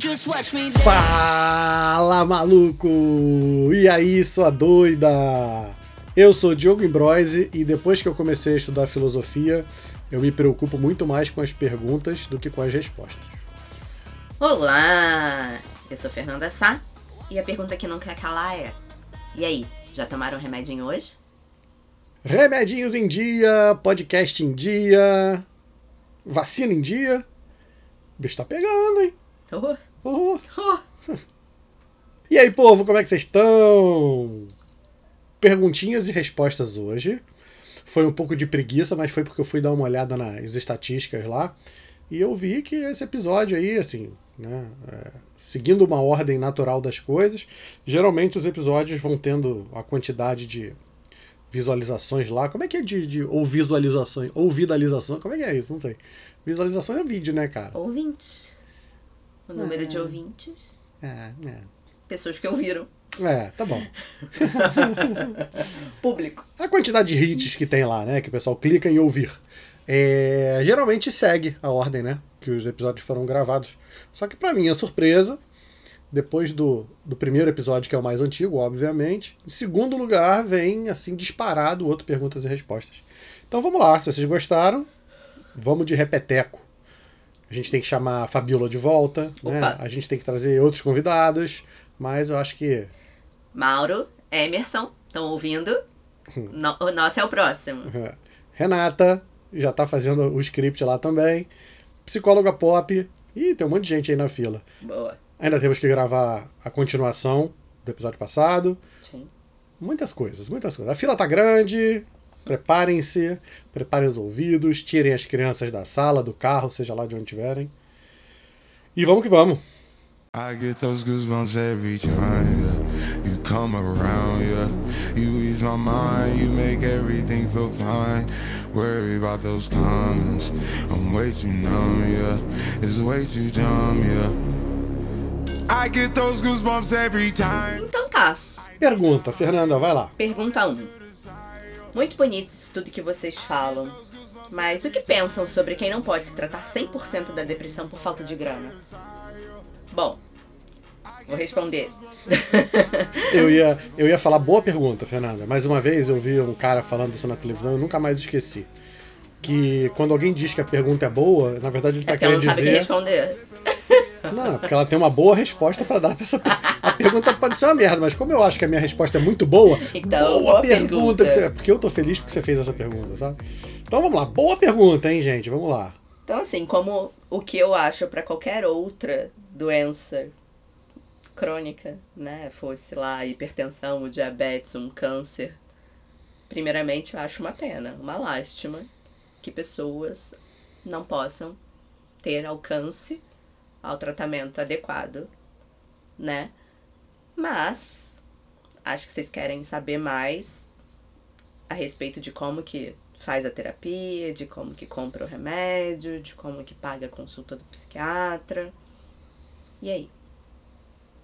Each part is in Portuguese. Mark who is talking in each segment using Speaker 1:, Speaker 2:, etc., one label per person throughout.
Speaker 1: just watch me.
Speaker 2: Fala maluco! E aí, sua doida? Eu sou Diogo Imbroise e depois que eu comecei a estudar filosofia, eu me preocupo muito mais com as perguntas do que com as respostas.
Speaker 3: Olá! Eu sou Fernanda Sá e a pergunta que não quer calar é: E aí, já tomaram remedinho hoje?
Speaker 2: Remedinhos em dia, podcast em dia, vacina em dia. O bicho tá pegando, hein?
Speaker 3: Oh,
Speaker 2: Oh. E aí, povo, como é que vocês estão? Perguntinhas e respostas hoje. Foi um pouco de preguiça, mas foi porque eu fui dar uma olhada nas estatísticas lá. E eu vi que esse episódio aí, assim, né, é, seguindo uma ordem natural das coisas, geralmente os episódios vão tendo a quantidade de visualizações lá. Como é que é de, de ou visualizações? Ou vidalização? Como é que é isso? Não sei. Visualização é vídeo, né, cara?
Speaker 3: Ouvintes. O número de ouvintes.
Speaker 2: É, é.
Speaker 3: Pessoas que ouviram.
Speaker 2: É, tá bom.
Speaker 3: Público.
Speaker 2: A quantidade de hits que tem lá, né? Que o pessoal clica em ouvir. É, geralmente segue a ordem, né? Que os episódios foram gravados. Só que, pra minha surpresa, depois do, do primeiro episódio, que é o mais antigo, obviamente, em segundo lugar vem, assim, disparado o outro Perguntas e Respostas. Então vamos lá, se vocês gostaram, vamos de repeteco. A gente tem que chamar a Fabiola de volta, né? A gente tem que trazer outros convidados, mas eu acho que
Speaker 3: Mauro, Emerson, estão ouvindo? No- o nosso é o próximo.
Speaker 2: É. Renata já tá fazendo o script lá também. Psicóloga pop. Ih, tem um monte de gente aí na fila.
Speaker 3: Boa.
Speaker 2: Ainda temos que gravar a continuação do episódio passado.
Speaker 3: Sim.
Speaker 2: Muitas coisas, muitas coisas. A fila tá grande. Preparem-se, preparem os ouvidos, tirem as crianças da sala, do carro, seja lá de onde estiverem. E vamos que vamos.
Speaker 4: I get those goosebumps every time yeah. you come around. Yeah, you ease my mind, you make everything feel fine. Worry about those comments, I'm way too numb. Yeah, it's way too dumb. Yeah, I get those goosebumps every time.
Speaker 3: Então tá.
Speaker 2: Pergunta, Fernanda, vai lá.
Speaker 3: Pergunta 1. Muito bonito isso tudo que vocês falam. Mas o que pensam sobre quem não pode se tratar 100% da depressão por falta de grana? Bom, vou responder.
Speaker 2: Eu ia, eu ia falar boa pergunta, Fernanda. Mais uma vez eu vi um cara falando isso na televisão, eu nunca mais esqueci. Que quando alguém diz que a pergunta é boa, na verdade ele tá
Speaker 3: É ela
Speaker 2: querendo
Speaker 3: não sabe o que
Speaker 2: dizer.
Speaker 3: responder.
Speaker 2: Não, porque ela tem uma boa resposta pra dar pra essa pergunta. A pergunta pode ser uma merda, mas como eu acho que a minha resposta é muito boa,
Speaker 3: Então,
Speaker 2: boa, pergunta.
Speaker 3: pergunta.
Speaker 2: Porque eu tô feliz porque você fez essa pergunta, sabe? Então vamos lá, boa pergunta, hein, gente? Vamos lá.
Speaker 3: Então, assim, como o que eu acho pra qualquer outra doença crônica, né? Fosse lá hipertensão, o diabetes, um câncer. Primeiramente, eu acho uma pena, uma lástima que pessoas não possam ter alcance ao tratamento adequado, né? Mas acho que vocês querem saber mais a respeito de como que faz a terapia, de como que compra o remédio, de como que paga a consulta do psiquiatra. E aí?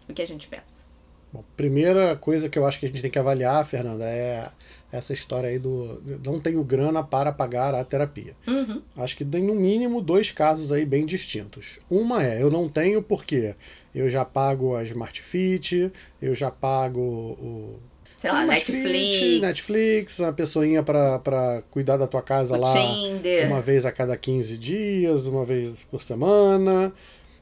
Speaker 3: O que a gente pensa?
Speaker 2: Bom, primeira coisa que eu acho que a gente tem que avaliar, Fernanda, é essa história aí do não tenho grana para pagar a terapia.
Speaker 3: Uhum.
Speaker 2: Acho que tem no mínimo dois casos aí bem distintos. Uma é, eu não tenho porque eu já pago a Smart Fit, eu já pago o
Speaker 3: Sei lá, Netflix.
Speaker 2: Fit, Netflix, uma pessoinha pra, pra cuidar da tua casa
Speaker 3: O
Speaker 2: lá
Speaker 3: Tinder.
Speaker 2: uma vez a cada 15 dias, uma vez por semana.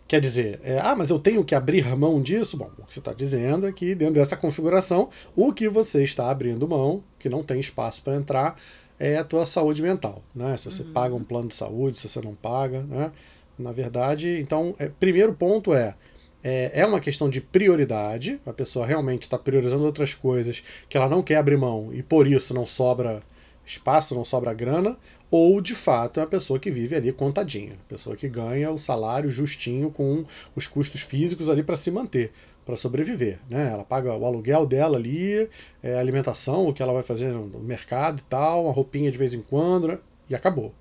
Speaker 2: Quer dizer, é, ah, mas eu tenho que abrir mão disso? Bom, o que você está dizendo é que dentro dessa configuração, o que você está abrindo mão, que não tem espaço para entrar, é a tua saúde mental. Né? Se você paga um plano de saúde, se você não paga. Né? Na verdade, então, é, primeiro ponto é, é, é uma questão de prioridade, a pessoa realmente está priorizando outras coisas que ela não quer abrir mão e por isso não sobra espaço, não sobra grana, ou de fato é uma pessoa que vive ali contadinha, pessoa que ganha o salário justinho com os custos físicos ali para se manter, para sobreviver, né? Ela paga o aluguel dela ali, é, alimentação, o que ela vai fazer no mercado e tal, uma roupinha de vez em quando, né? e acabou.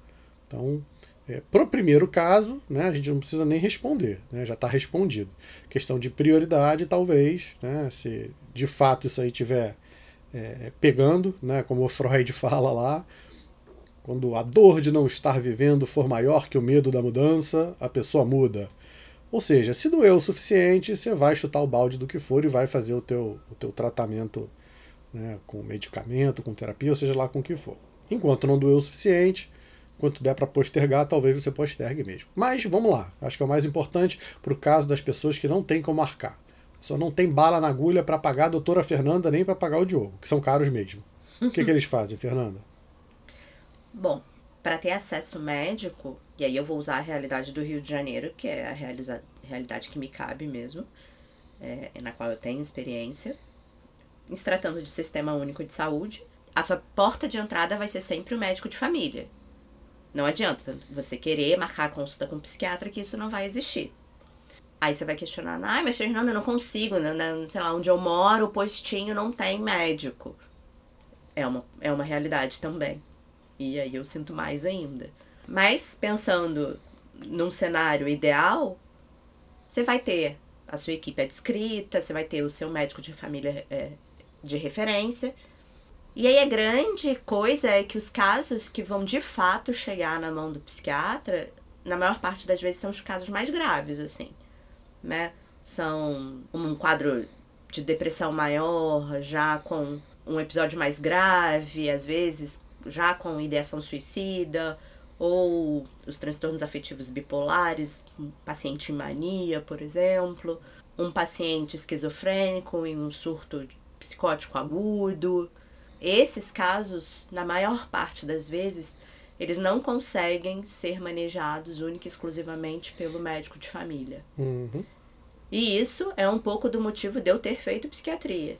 Speaker 2: Então, é, pro primeiro caso, né, a gente não precisa nem responder, né, já está respondido. Questão de prioridade, talvez, né, se de fato isso aí tiver é, pegando, né, como o Freud fala lá, quando a dor de não estar vivendo for maior que o medo da mudança, a pessoa muda. Ou seja, se doeu o suficiente, você vai chutar o balde do que for e vai fazer o teu, o teu tratamento né, com medicamento, com terapia, ou seja lá com o que for. Enquanto não doeu o suficiente, quanto der para postergar, talvez você postergue mesmo. Mas vamos lá, acho que é o mais importante para o caso das pessoas que não tem como marcar. Só não tem bala na agulha para pagar a doutora Fernanda nem para pagar o Diogo, que são caros mesmo. O que, que eles fazem, Fernanda?
Speaker 3: Bom, para ter acesso médico, e aí eu vou usar a realidade do Rio de Janeiro, que é a realidade que me cabe mesmo, é, na qual eu tenho experiência, em se tratando de sistema único de saúde, a sua porta de entrada vai ser sempre o médico de família. Não adianta você querer marcar a consulta com um psiquiatra que isso não vai existir. Aí você vai questionar, ai, mas Fernanda, eu não consigo, né? sei lá, onde eu moro, o postinho não tem médico. É uma, é uma realidade também. E aí eu sinto mais ainda. Mas pensando num cenário ideal, você vai ter a sua equipe adscrita, você vai ter o seu médico de família é, de referência. E aí a grande coisa é que os casos que vão de fato chegar na mão do psiquiatra, na maior parte das vezes são os casos mais graves, assim, né? São um quadro de depressão maior, já com um episódio mais grave, às vezes já com ideação suicida, ou os transtornos afetivos bipolares, um paciente em mania, por exemplo, um paciente esquizofrênico em um surto psicótico agudo. Esses casos, na maior parte das vezes, eles não conseguem ser manejados única e exclusivamente pelo médico de família.
Speaker 2: Uhum.
Speaker 3: E isso é um pouco do motivo de eu ter feito psiquiatria.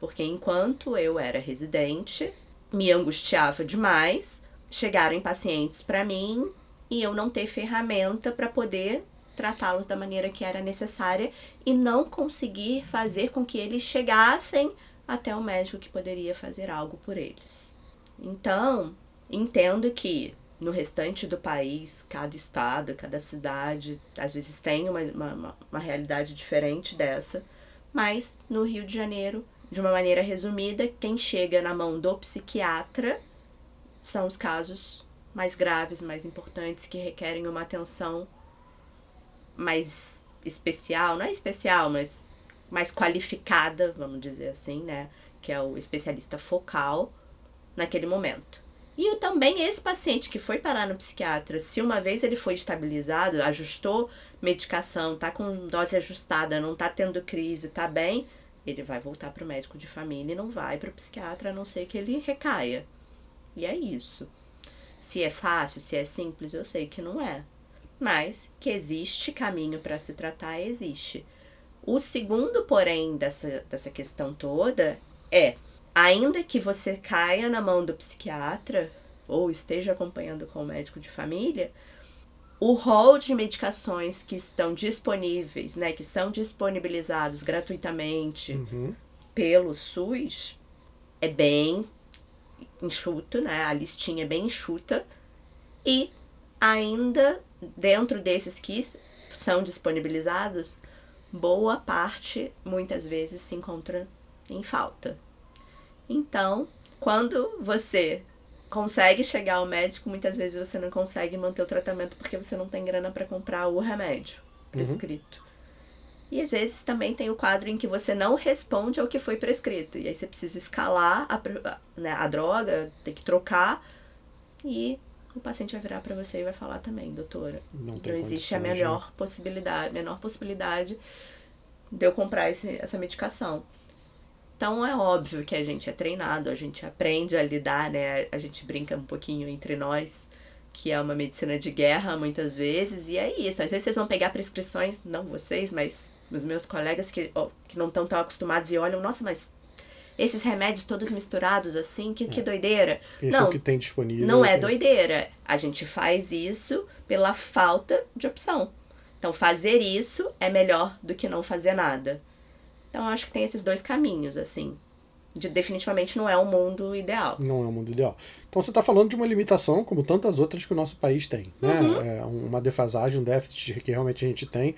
Speaker 3: Porque enquanto eu era residente, me angustiava demais chegarem pacientes para mim e eu não ter ferramenta para poder tratá-los da maneira que era necessária e não conseguir fazer com que eles chegassem até o médico que poderia fazer algo por eles. Então, entendo que no restante do país, cada estado, cada cidade, às vezes tem uma, uma, uma realidade diferente dessa, mas no Rio de Janeiro, de uma maneira resumida, quem chega na mão do psiquiatra são os casos mais graves, mais importantes, que requerem uma atenção mais especial, não é especial, mas mais qualificada, vamos dizer assim, né? Que é o especialista focal naquele momento. E também esse paciente que foi parar no psiquiatra, se uma vez ele foi estabilizado, ajustou medicação, tá com dose ajustada, não tá tendo crise, tá bem, ele vai voltar para o médico de família e não vai para o psiquiatra, a não ser que ele recaia. E é isso. Se é fácil, se é simples, eu sei que não é. Mas que existe caminho para se tratar, existe. O segundo, porém, dessa, dessa questão toda é: ainda que você caia na mão do psiquiatra ou esteja acompanhando com o médico de família, o rol de medicações que estão disponíveis, né, que são disponibilizados gratuitamente
Speaker 2: uhum.
Speaker 3: pelo SUS, é bem enxuto, né? A listinha é bem enxuta. E ainda dentro desses que são disponibilizados, boa parte muitas vezes se encontra em falta. Então, quando você consegue chegar ao médico, muitas vezes você não consegue manter o tratamento porque você não tem grana para comprar o remédio prescrito. Uhum. E às vezes também tem o quadro em que você não responde ao que foi prescrito. E aí você precisa escalar a, né, a droga, tem que trocar. E o paciente vai virar para você e vai falar também, doutora.
Speaker 2: Não,
Speaker 3: não existe a menor possibilidade, menor possibilidade de eu comprar esse, essa medicação. Então é óbvio que a gente é treinado, a gente aprende a lidar, né? A gente brinca um pouquinho entre nós, que é uma medicina de guerra muitas vezes, e é isso. Às vezes vocês vão pegar prescrições, não vocês, mas os meus colegas que, oh, que não estão tão acostumados e olham, nossa, mas esses remédios todos misturados assim, que, é. que doideira.
Speaker 2: Esse
Speaker 3: não,
Speaker 2: é o que tem disponível.
Speaker 3: Não é doideira. A gente faz isso pela falta de opção. Então, fazer isso é melhor do que não fazer nada. Então, eu acho que tem esses dois caminhos, assim. De, definitivamente não é o mundo ideal.
Speaker 2: Não é o mundo ideal. Então, você está falando de uma limitação, como tantas outras que o nosso país tem. Né?
Speaker 3: Uhum.
Speaker 2: É uma defasagem, um déficit que realmente a gente tem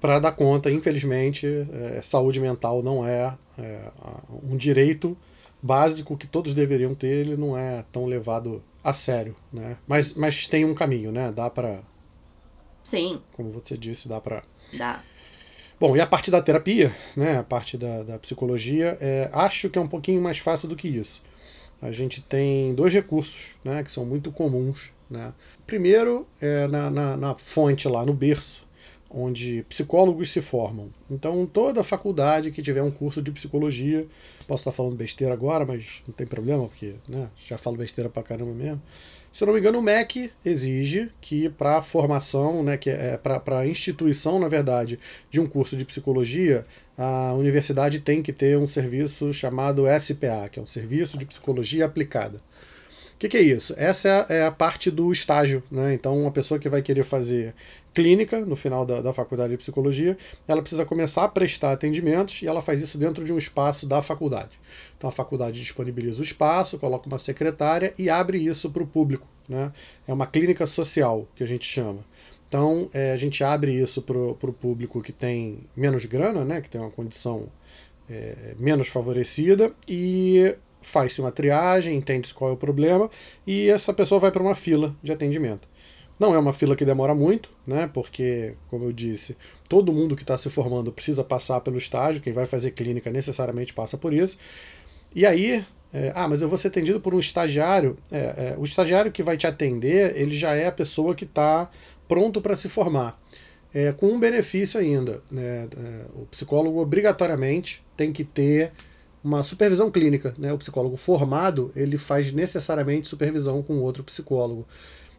Speaker 2: para dar conta, infelizmente, é, saúde mental não é, é, um direito básico que todos deveriam ter, ele não é tão levado a sério, né? Mas, mas tem um caminho, né? Dá para
Speaker 3: Sim,
Speaker 2: Como você disse, dá pra.
Speaker 3: dá.
Speaker 2: Bom, e a parte da terapia, né? A parte da, da psicologia, é, acho que é um pouquinho mais fácil do que isso. A gente tem dois recursos, né? Que são muito comuns, né? Primeiro é na, na, na fonte lá, no berço, onde psicólogos se formam. Então, toda faculdade que tiver um curso de psicologia, posso estar falando besteira agora, mas não tem problema, porque né, já falo besteira pra caramba mesmo. Se eu não me engano, o MEC exige que para a formação, né, que é para a instituição, na verdade, de um curso de psicologia, a universidade tem que ter um serviço chamado SPA, que é um Serviço de Psicologia Aplicada. O que, que é isso? Essa é a, é a parte do estágio. Né? Então, uma pessoa que vai querer fazer clínica no final da, da faculdade de psicologia, ela precisa começar a prestar atendimentos e ela faz isso dentro de um espaço da faculdade. Então, a faculdade disponibiliza o espaço, coloca uma secretária e abre isso para o público. Né? É uma clínica social, que a gente chama. Então, é, a gente abre isso para o público que tem menos grana, né? que tem uma condição é, menos favorecida, e faz-se uma triagem, entende-se qual é o problema, e essa pessoa vai para uma fila de atendimento. Não é uma fila que demora muito, né? Porque, como eu disse, todo mundo que está se formando precisa passar pelo estágio, quem vai fazer clínica necessariamente passa por isso. E aí, é, ah, mas eu vou ser atendido por um estagiário. É, é, o estagiário que vai te atender, ele já é a pessoa que está pronto para se formar. É, com um benefício ainda. Né? É, o psicólogo obrigatoriamente tem que ter uma supervisão clínica. Né? O psicólogo formado, ele faz necessariamente supervisão com outro psicólogo.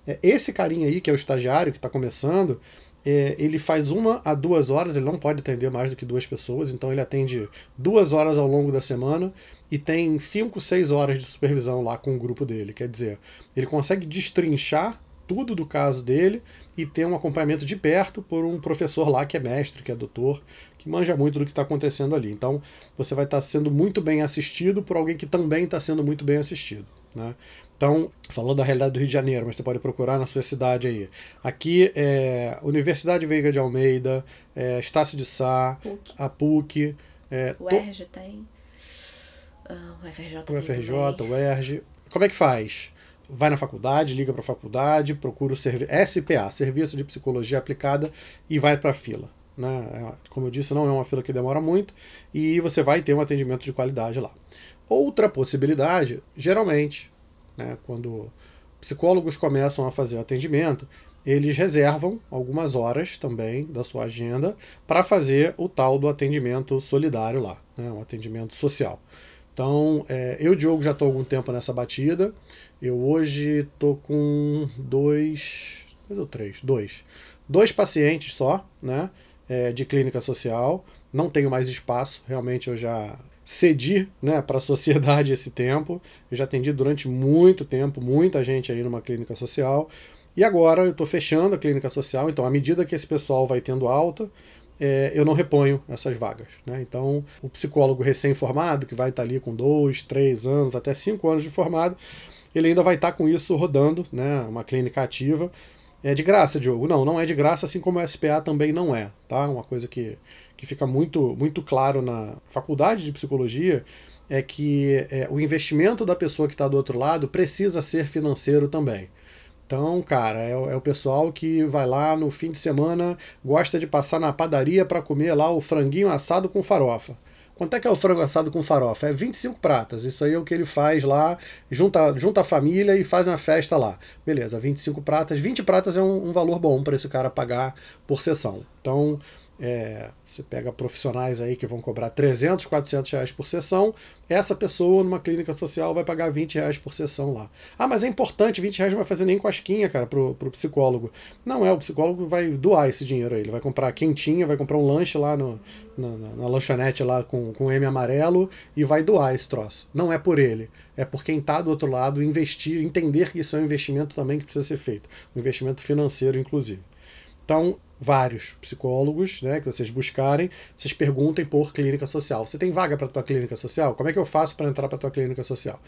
Speaker 2: É, esse carinha aí, que é o estagiário, que está começando, é, ele faz uma a duas horas, ele não pode atender mais do que duas pessoas, então ele atende duas horas ao longo da semana e tem cinco, seis horas de supervisão lá com o grupo dele. Quer dizer, ele consegue destrinchar tudo do caso dele e ter um acompanhamento de perto por um professor lá que é mestre, que é doutor, que manja muito do que está acontecendo ali. Então você vai estar tá sendo muito bem assistido por alguém que também está sendo muito bem assistido. Né? Então, falando da realidade do Rio de Janeiro, mas você pode procurar na sua cidade aí. Aqui é Universidade Veiga de Almeida, é, Estácio de Sá,
Speaker 3: PUC.
Speaker 2: a PUC. É,
Speaker 3: O
Speaker 2: to-
Speaker 3: ERJ tem. Ah, o FRJ
Speaker 2: o FRJ, o ERJ. Como é que faz? Vai na faculdade, liga para a faculdade, procura o SPA, Serviço de Psicologia Aplicada, e vai para a fila. Né? É, Como eu disse, não é uma fila que demora muito e você vai ter um atendimento de qualidade lá. Outra possibilidade, geralmente, né, quando psicólogos começam a fazer atendimento, eles reservam algumas horas também da sua agenda para fazer o tal do atendimento solidário lá, né, um atendimento social. Então, é, eu Diogo já estou há algum tempo nessa batida. Eu hoje estou com dois, dois ou três, dois, dois pacientes só, né, é, de clínica social. Não tenho mais espaço, realmente eu já cedi né, para a sociedade esse tempo. Eu já atendi durante muito tempo, muita gente aí numa clínica social. E agora eu estou fechando a clínica social, então à medida que esse pessoal vai tendo alta, é, eu não reponho essas vagas. Né? Então, o psicólogo recém-formado, que vai estar ali com dois, três anos, até cinco anos de formado, ele ainda vai estar com isso rodando, né? uma clínica ativa. É de graça, Diogo? Não, não é de graça, assim como o SPA também não é. Tá? Uma coisa que, que fica muito, muito claro na faculdade de psicologia é que é, o investimento da pessoa que está do outro lado precisa ser financeiro também. Então, cara, é, o- é o pessoal que vai lá no fim de semana, gosta de passar na padaria para comer lá o franguinho assado com farofa. Quanto é que é o frango assado com farofa? É 25 pratas. Isso aí é o que ele faz lá, junta, junta a família e faz uma festa lá. Beleza, 25 pratas. 20 pratas é um, um valor bom para esse cara pagar por sessão. Então, é, você pega profissionais aí que vão cobrar 300, 400 reais por sessão, essa pessoa numa clínica social vai pagar 20 reais por sessão lá. Ah, mas é importante, 20 reais não vai fazer nem cosquinha, cara, pro, pro psicólogo. Não é, o psicólogo vai doar esse dinheiro aí, ele vai comprar quentinha, vai comprar um lanche lá no, na, na- na lanchonete lá com, com M amarelo e vai doar esse troço. Não é por ele, é por quem está do outro lado investir, entender que isso é um investimento também que precisa ser feito, um investimento financeiro, inclusive. Então, vários psicólogos, né, que vocês buscarem, vocês perguntem por clínica social. Você tem vaga para tua clínica social? Como é que eu faço para entrar para tua clínica social?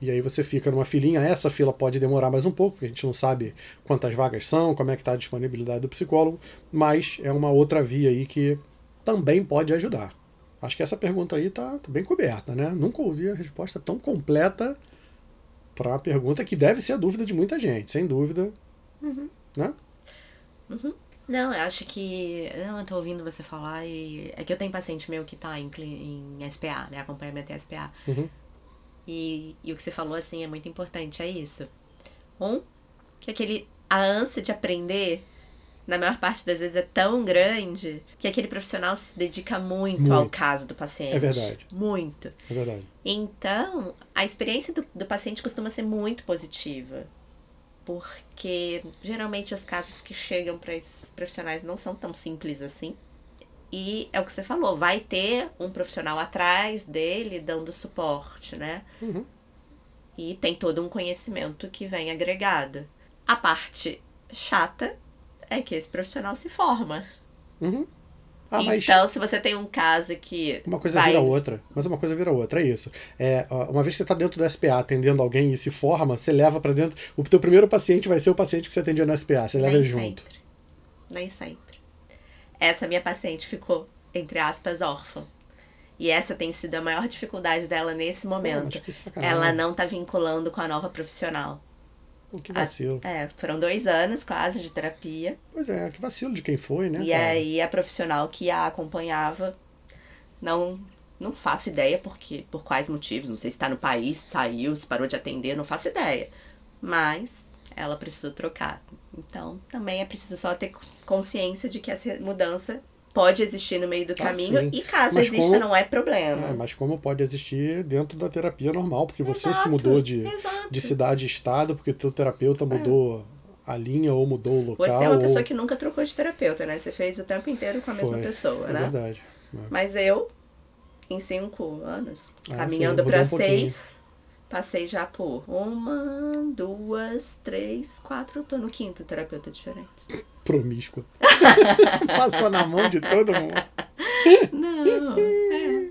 Speaker 2: E aí você fica numa filinha, essa fila pode demorar mais um pouco, porque a gente não sabe quantas vagas são, como é que está a disponibilidade do psicólogo, mas é uma outra via aí que também pode ajudar. Acho que essa pergunta aí tá, tá bem coberta, né? Nunca ouvi a resposta tão completa para uma pergunta que deve ser a dúvida de muita gente, sem dúvida. Né?
Speaker 3: Não, eu acho que. Não, eu tô ouvindo você falar e. É que eu tenho paciente meu que tá em, em SPA, né? Acompanhamento em SPA.
Speaker 2: Uhum.
Speaker 3: E, e o que você falou, assim, é muito importante. É isso. Um, que aquele. A ânsia de aprender, na maior parte das vezes, é tão grande que aquele profissional se dedica muito,
Speaker 2: Muito.
Speaker 3: ao caso do paciente.
Speaker 2: É verdade.
Speaker 3: Muito.
Speaker 2: É verdade.
Speaker 3: Então, a experiência do, do paciente costuma ser muito positiva. Porque geralmente os casos que chegam para esses profissionais não são tão simples assim. E é o que você falou, vai ter um profissional atrás dele dando suporte, né?
Speaker 2: Uhum.
Speaker 3: E tem todo um conhecimento que vem agregado. A parte chata é que esse profissional se forma.
Speaker 2: Uhum. Ah,
Speaker 3: então, se você tem um caso que.
Speaker 2: uma coisa
Speaker 3: vai...
Speaker 2: vira outra. Mas uma coisa vira outra, é isso. É, uma vez que você está dentro do SPA atendendo alguém e se forma, você leva para dentro. O teu primeiro paciente vai ser o paciente que você atendia no SPA. Você leva
Speaker 3: Nem
Speaker 2: ele junto.
Speaker 3: sempre. Nem sempre. Essa minha paciente ficou, entre aspas, órfã. E essa tem sido a maior dificuldade dela nesse momento.
Speaker 2: sacanagem.
Speaker 3: Ela não tá vinculando com a nova profissional.
Speaker 2: Pô, que vacilo.
Speaker 3: É, foram dois anos quase de terapia.
Speaker 2: Pois é, que vacilo de quem foi, né?
Speaker 3: e
Speaker 2: cara?
Speaker 3: aí a profissional que a acompanhava não não faço ideia porque por quais motivos, não sei se está no país, saiu, se parou de atender, não faço ideia. Mas ela precisou trocar. Então, também é preciso só ter consciência de que essa mudança pode existir no meio do
Speaker 2: Ah,
Speaker 3: caminho
Speaker 2: sim.
Speaker 3: e caso
Speaker 2: Mas
Speaker 3: exista
Speaker 2: como-
Speaker 3: não é problema.
Speaker 2: É, mas como pode existir dentro da terapia normal, porque você se
Speaker 3: Exato,
Speaker 2: mudou de,
Speaker 3: exato.
Speaker 2: de cidade e estado, porque teu terapeuta mudou a linha ou mudou o local.
Speaker 3: Você é uma pessoa
Speaker 2: ou...
Speaker 3: que nunca trocou de terapeuta, né? Você fez o tempo inteiro com a mesma
Speaker 2: Foi,
Speaker 3: pessoa,
Speaker 2: é
Speaker 3: né?
Speaker 2: verdade. É.
Speaker 3: Mas eu, em cinco anos,
Speaker 2: Ah,
Speaker 3: caminhando pra
Speaker 2: um pouquinho.
Speaker 3: seis, passei já por uma, duas, três, quatro. Tô no quinto terapeuta diferente.
Speaker 2: Promíscua. Passou na mão de todo mundo.
Speaker 3: Não, é.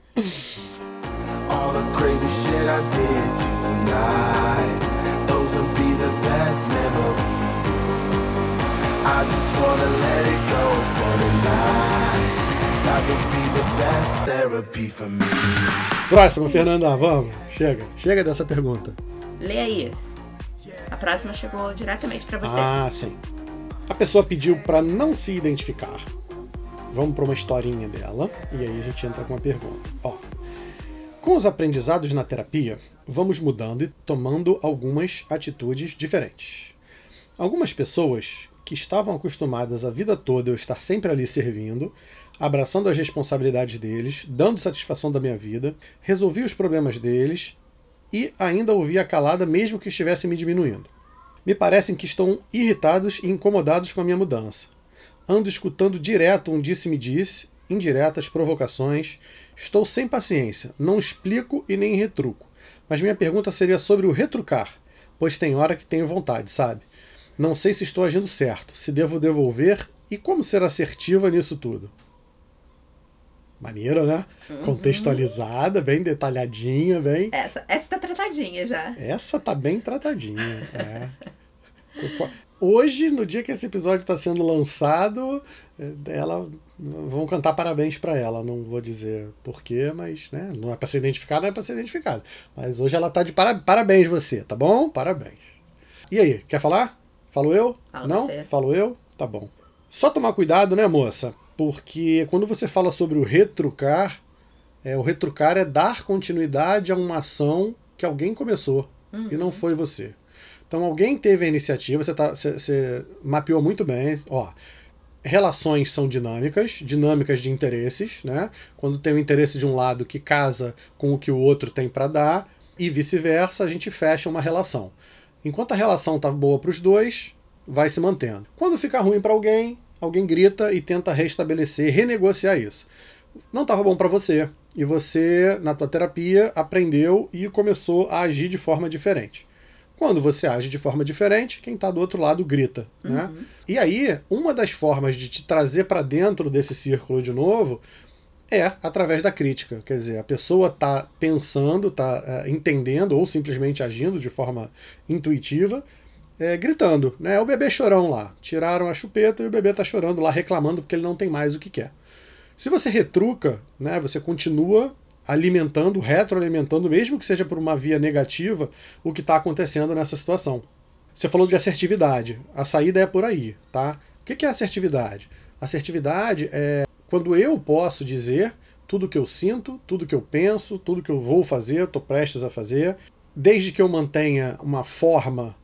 Speaker 4: All the crazy shit I did tonight, those would be the best memories. I just wanna let it go for tonight. That would be the best therapy for me.
Speaker 2: Próximo, Fernanda, vamos. Chega. Chega dessa pergunta.
Speaker 3: Lê aí. A próxima chegou diretamente pra você.
Speaker 2: Ah, sim. A pessoa pediu pra não se identificar. Vamos para uma historinha dela e aí a gente entra com uma pergunta. Ó, com os aprendizados na terapia, vamos mudando e tomando algumas atitudes diferentes. Algumas pessoas que estavam acostumadas a vida toda eu estar sempre ali servindo, abraçando as responsabilidades deles, dando satisfação da minha vida, resolvi os problemas deles e ainda ouvia calada mesmo que estivesse me diminuindo. Me parecem que estão irritados e incomodados com a minha mudança. Ando escutando direto um disse-me-disse, indiretas provocações. Estou sem paciência, não explico e nem retruco. Mas minha pergunta seria sobre o retrucar, pois tem hora que tenho vontade, sabe? Não sei se estou agindo certo, se devo devolver e como ser assertiva nisso tudo. Maneiro, né? Contextualizada, bem detalhadinha, bem.
Speaker 3: Essa, essa tá tratadinha já.
Speaker 2: Essa tá bem tratadinha. é. Hoje, no dia que esse episódio está sendo lançado, eh, ela vão cantar parabéns para ela. Não vou dizer porquê, mas né, não é para ser identificado, não é para ser identificado. Mas hoje ela tá de para... parabéns você, tá bom? Parabéns. E aí, quer falar? Falo eu?
Speaker 3: Fala
Speaker 2: não?
Speaker 3: você.
Speaker 2: Falo eu? Tá bom. Só tomar cuidado, né, moça? Porque quando você fala sobre o retrucar, é, o retrucar é dar continuidade a uma ação que alguém começou e não foi você. Então alguém teve a iniciativa, você, tá, você, você mapeou muito bem. Ó, relações são dinâmicas, dinâmicas de interesses, né? Quando tem o interesse de um lado que casa com o que o outro tem para dar e vice-versa, a gente fecha uma relação. Enquanto a relação tá boa para os dois, vai se mantendo. Quando fica ruim para alguém, alguém grita e tenta restabelecer, renegociar isso. Não estava bom para você e você na tua terapia aprendeu e começou a agir de forma diferente. Quando você age de forma diferente, quem está do outro lado grita. Né? E aí, uma das formas de te trazer para dentro desse círculo de novo é através da crítica. Quer dizer, a pessoa está pensando, está entendendo ou simplesmente agindo de forma intuitiva, é, gritando. Né? O bebê chorão lá. Tiraram a chupeta e o bebê está chorando lá, reclamando porque ele não tem mais o que quer. Se você retruca, né, você continua alimentando, retroalimentando, mesmo que seja por uma via negativa, o que está acontecendo nessa situação. Você falou de assertividade. A saída é por aí, tá? O que é assertividade? Assertividade é quando eu posso dizer tudo que eu sinto, tudo que eu penso, tudo que eu vou fazer, estou prestes a fazer, desde que eu mantenha uma forma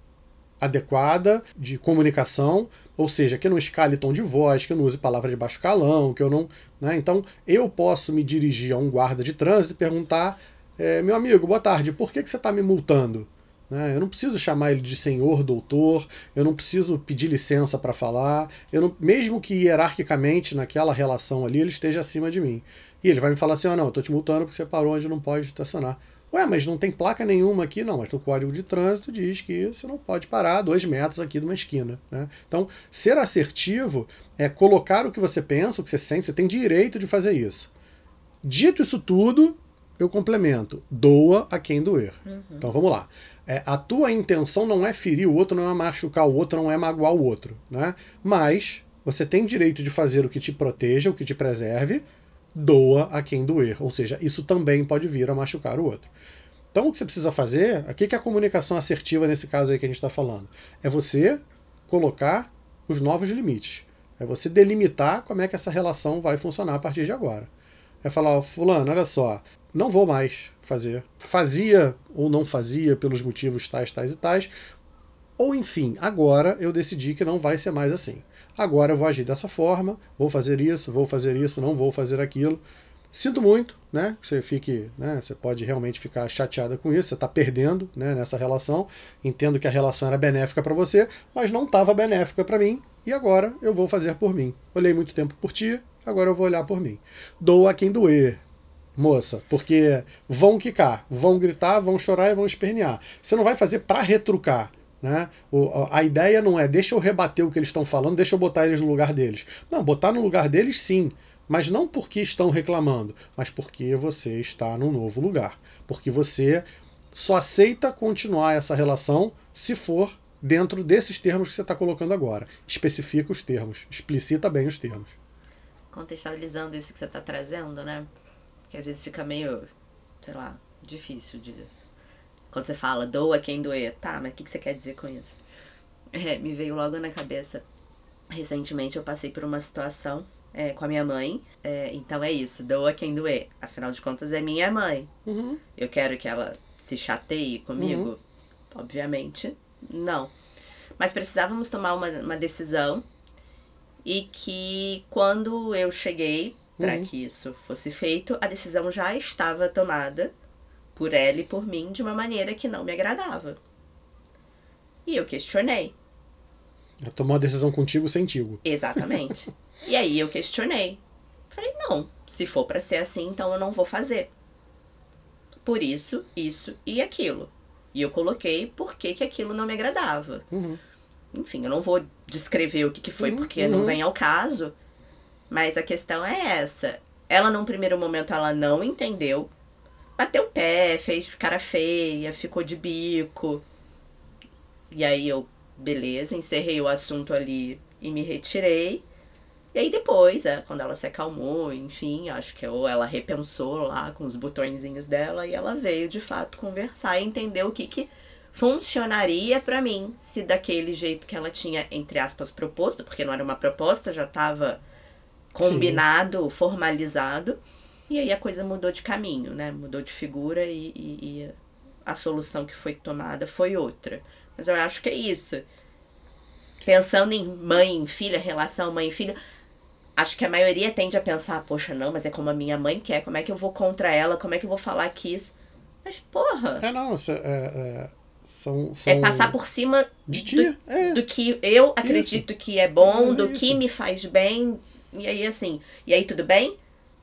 Speaker 2: adequada de comunicação, ou seja, que eu não escale tom de voz, que eu não use palavra de baixo calão, que eu não. Né? Então, eu posso me dirigir a um guarda de trânsito e perguntar: é, meu amigo, boa tarde, por que, que você está me multando? Né? Eu não preciso chamar ele de senhor, doutor, eu não preciso pedir licença para falar, eu não, mesmo que hierarquicamente naquela relação ali ele esteja acima de mim. E ele vai me falar assim: ah, não, eu tô te multando porque você parou onde não pode estacionar. Ué, mas não tem placa nenhuma aqui, não. Mas no código de trânsito diz que você não pode parar dois metros aqui de uma esquina. Né? Então, ser assertivo é colocar o que você pensa, o que você sente, você tem direito de fazer isso. Dito isso tudo, eu complemento: doa a quem doer. Uhum. Então vamos lá. É, a tua intenção não é ferir o outro, não é machucar o outro, não é magoar o outro. Né? Mas você tem direito de fazer o que te proteja, o que te preserve, doa a quem doer. Ou seja, isso também pode vir a machucar o outro. Então o que você precisa fazer, o que é a comunicação assertiva nesse caso aí que a gente está falando? É você colocar os novos limites. É você delimitar como é que essa relação vai funcionar a partir de agora. É falar, fulano, olha só, não vou mais fazer. Fazia ou não fazia pelos motivos tais, tais e tais. Ou enfim, agora eu decidi que não vai ser mais assim. Agora eu vou agir dessa forma, vou fazer isso, vou fazer isso, não vou fazer aquilo. Sinto muito, né? Que você fique, né? Você pode realmente ficar chateada com isso. Você está perdendo, né? Nessa relação. Entendo que a relação era benéfica para você, mas não estava benéfica para mim. E agora eu vou fazer por mim. Olhei muito tempo por ti, agora eu vou olhar por mim. Dou a quem doer, moça, porque vão quicar, vão gritar, vão chorar e vão espernear. Você não vai fazer para retrucar. Né? O, a ideia não é deixa eu rebater o que eles estão falando, deixa eu botar eles no lugar deles. Não, botar no lugar deles sim, mas não porque estão reclamando, mas porque você está num novo lugar. Porque você só aceita continuar essa relação se for dentro desses termos que você está colocando agora. Especifica os termos, explicita bem os termos.
Speaker 3: Contextualizando isso que você está trazendo, né? Que às vezes fica meio, sei lá, difícil de quando você fala doa quem doer, tá, mas o que, que você quer dizer com isso? É, me veio logo na cabeça. Recentemente eu passei por uma situação é, com a minha mãe. É, então é isso, doa quem doer. Afinal de contas, é minha mãe.
Speaker 2: Uhum.
Speaker 3: Eu quero que ela se chateie comigo? Uhum. Obviamente, não. Mas precisávamos tomar uma, uma decisão e que quando eu cheguei para uhum. que isso fosse feito, a decisão já estava tomada por ela e por mim de uma maneira que não me agradava. E eu questionei.
Speaker 2: Ela tomou a decisão contigo sem tigo.
Speaker 3: Exatamente. e aí eu questionei. Falei, não, se for para ser assim, então eu não vou fazer. Por isso, isso e aquilo. E eu coloquei por que, que aquilo não me agradava.
Speaker 2: Uhum.
Speaker 3: Enfim, eu não vou descrever o que, que foi, uhum. porque não uhum. vem ao caso. Mas a questão é essa. Ela, num primeiro momento, ela não entendeu bateu o pé, fez cara feia, ficou de bico. E aí eu, beleza, encerrei o assunto ali e me retirei. E aí depois, é, quando ela se acalmou, enfim, acho que ou ela repensou lá com os botõezinhos dela e ela veio de fato conversar e entender o que que funcionaria para mim se daquele jeito que ela tinha entre aspas proposto, porque não era uma proposta, já estava combinado, Sim. formalizado e aí a coisa mudou de caminho, né? Mudou de figura e, e, e a solução que foi tomada foi outra. Mas eu acho que é isso. Pensando em mãe e filha, relação mãe e filha, acho que a maioria tende a pensar, poxa, não, mas é como a minha mãe quer, como é que eu vou contra ela, como é que eu vou falar que isso. Mas, porra.
Speaker 2: É, não, é, é, são, são.
Speaker 3: É passar por cima
Speaker 2: de tia.
Speaker 3: Do,
Speaker 2: é.
Speaker 3: do que eu acredito isso. que é bom, é do que me faz bem. E aí, assim, e aí tudo bem?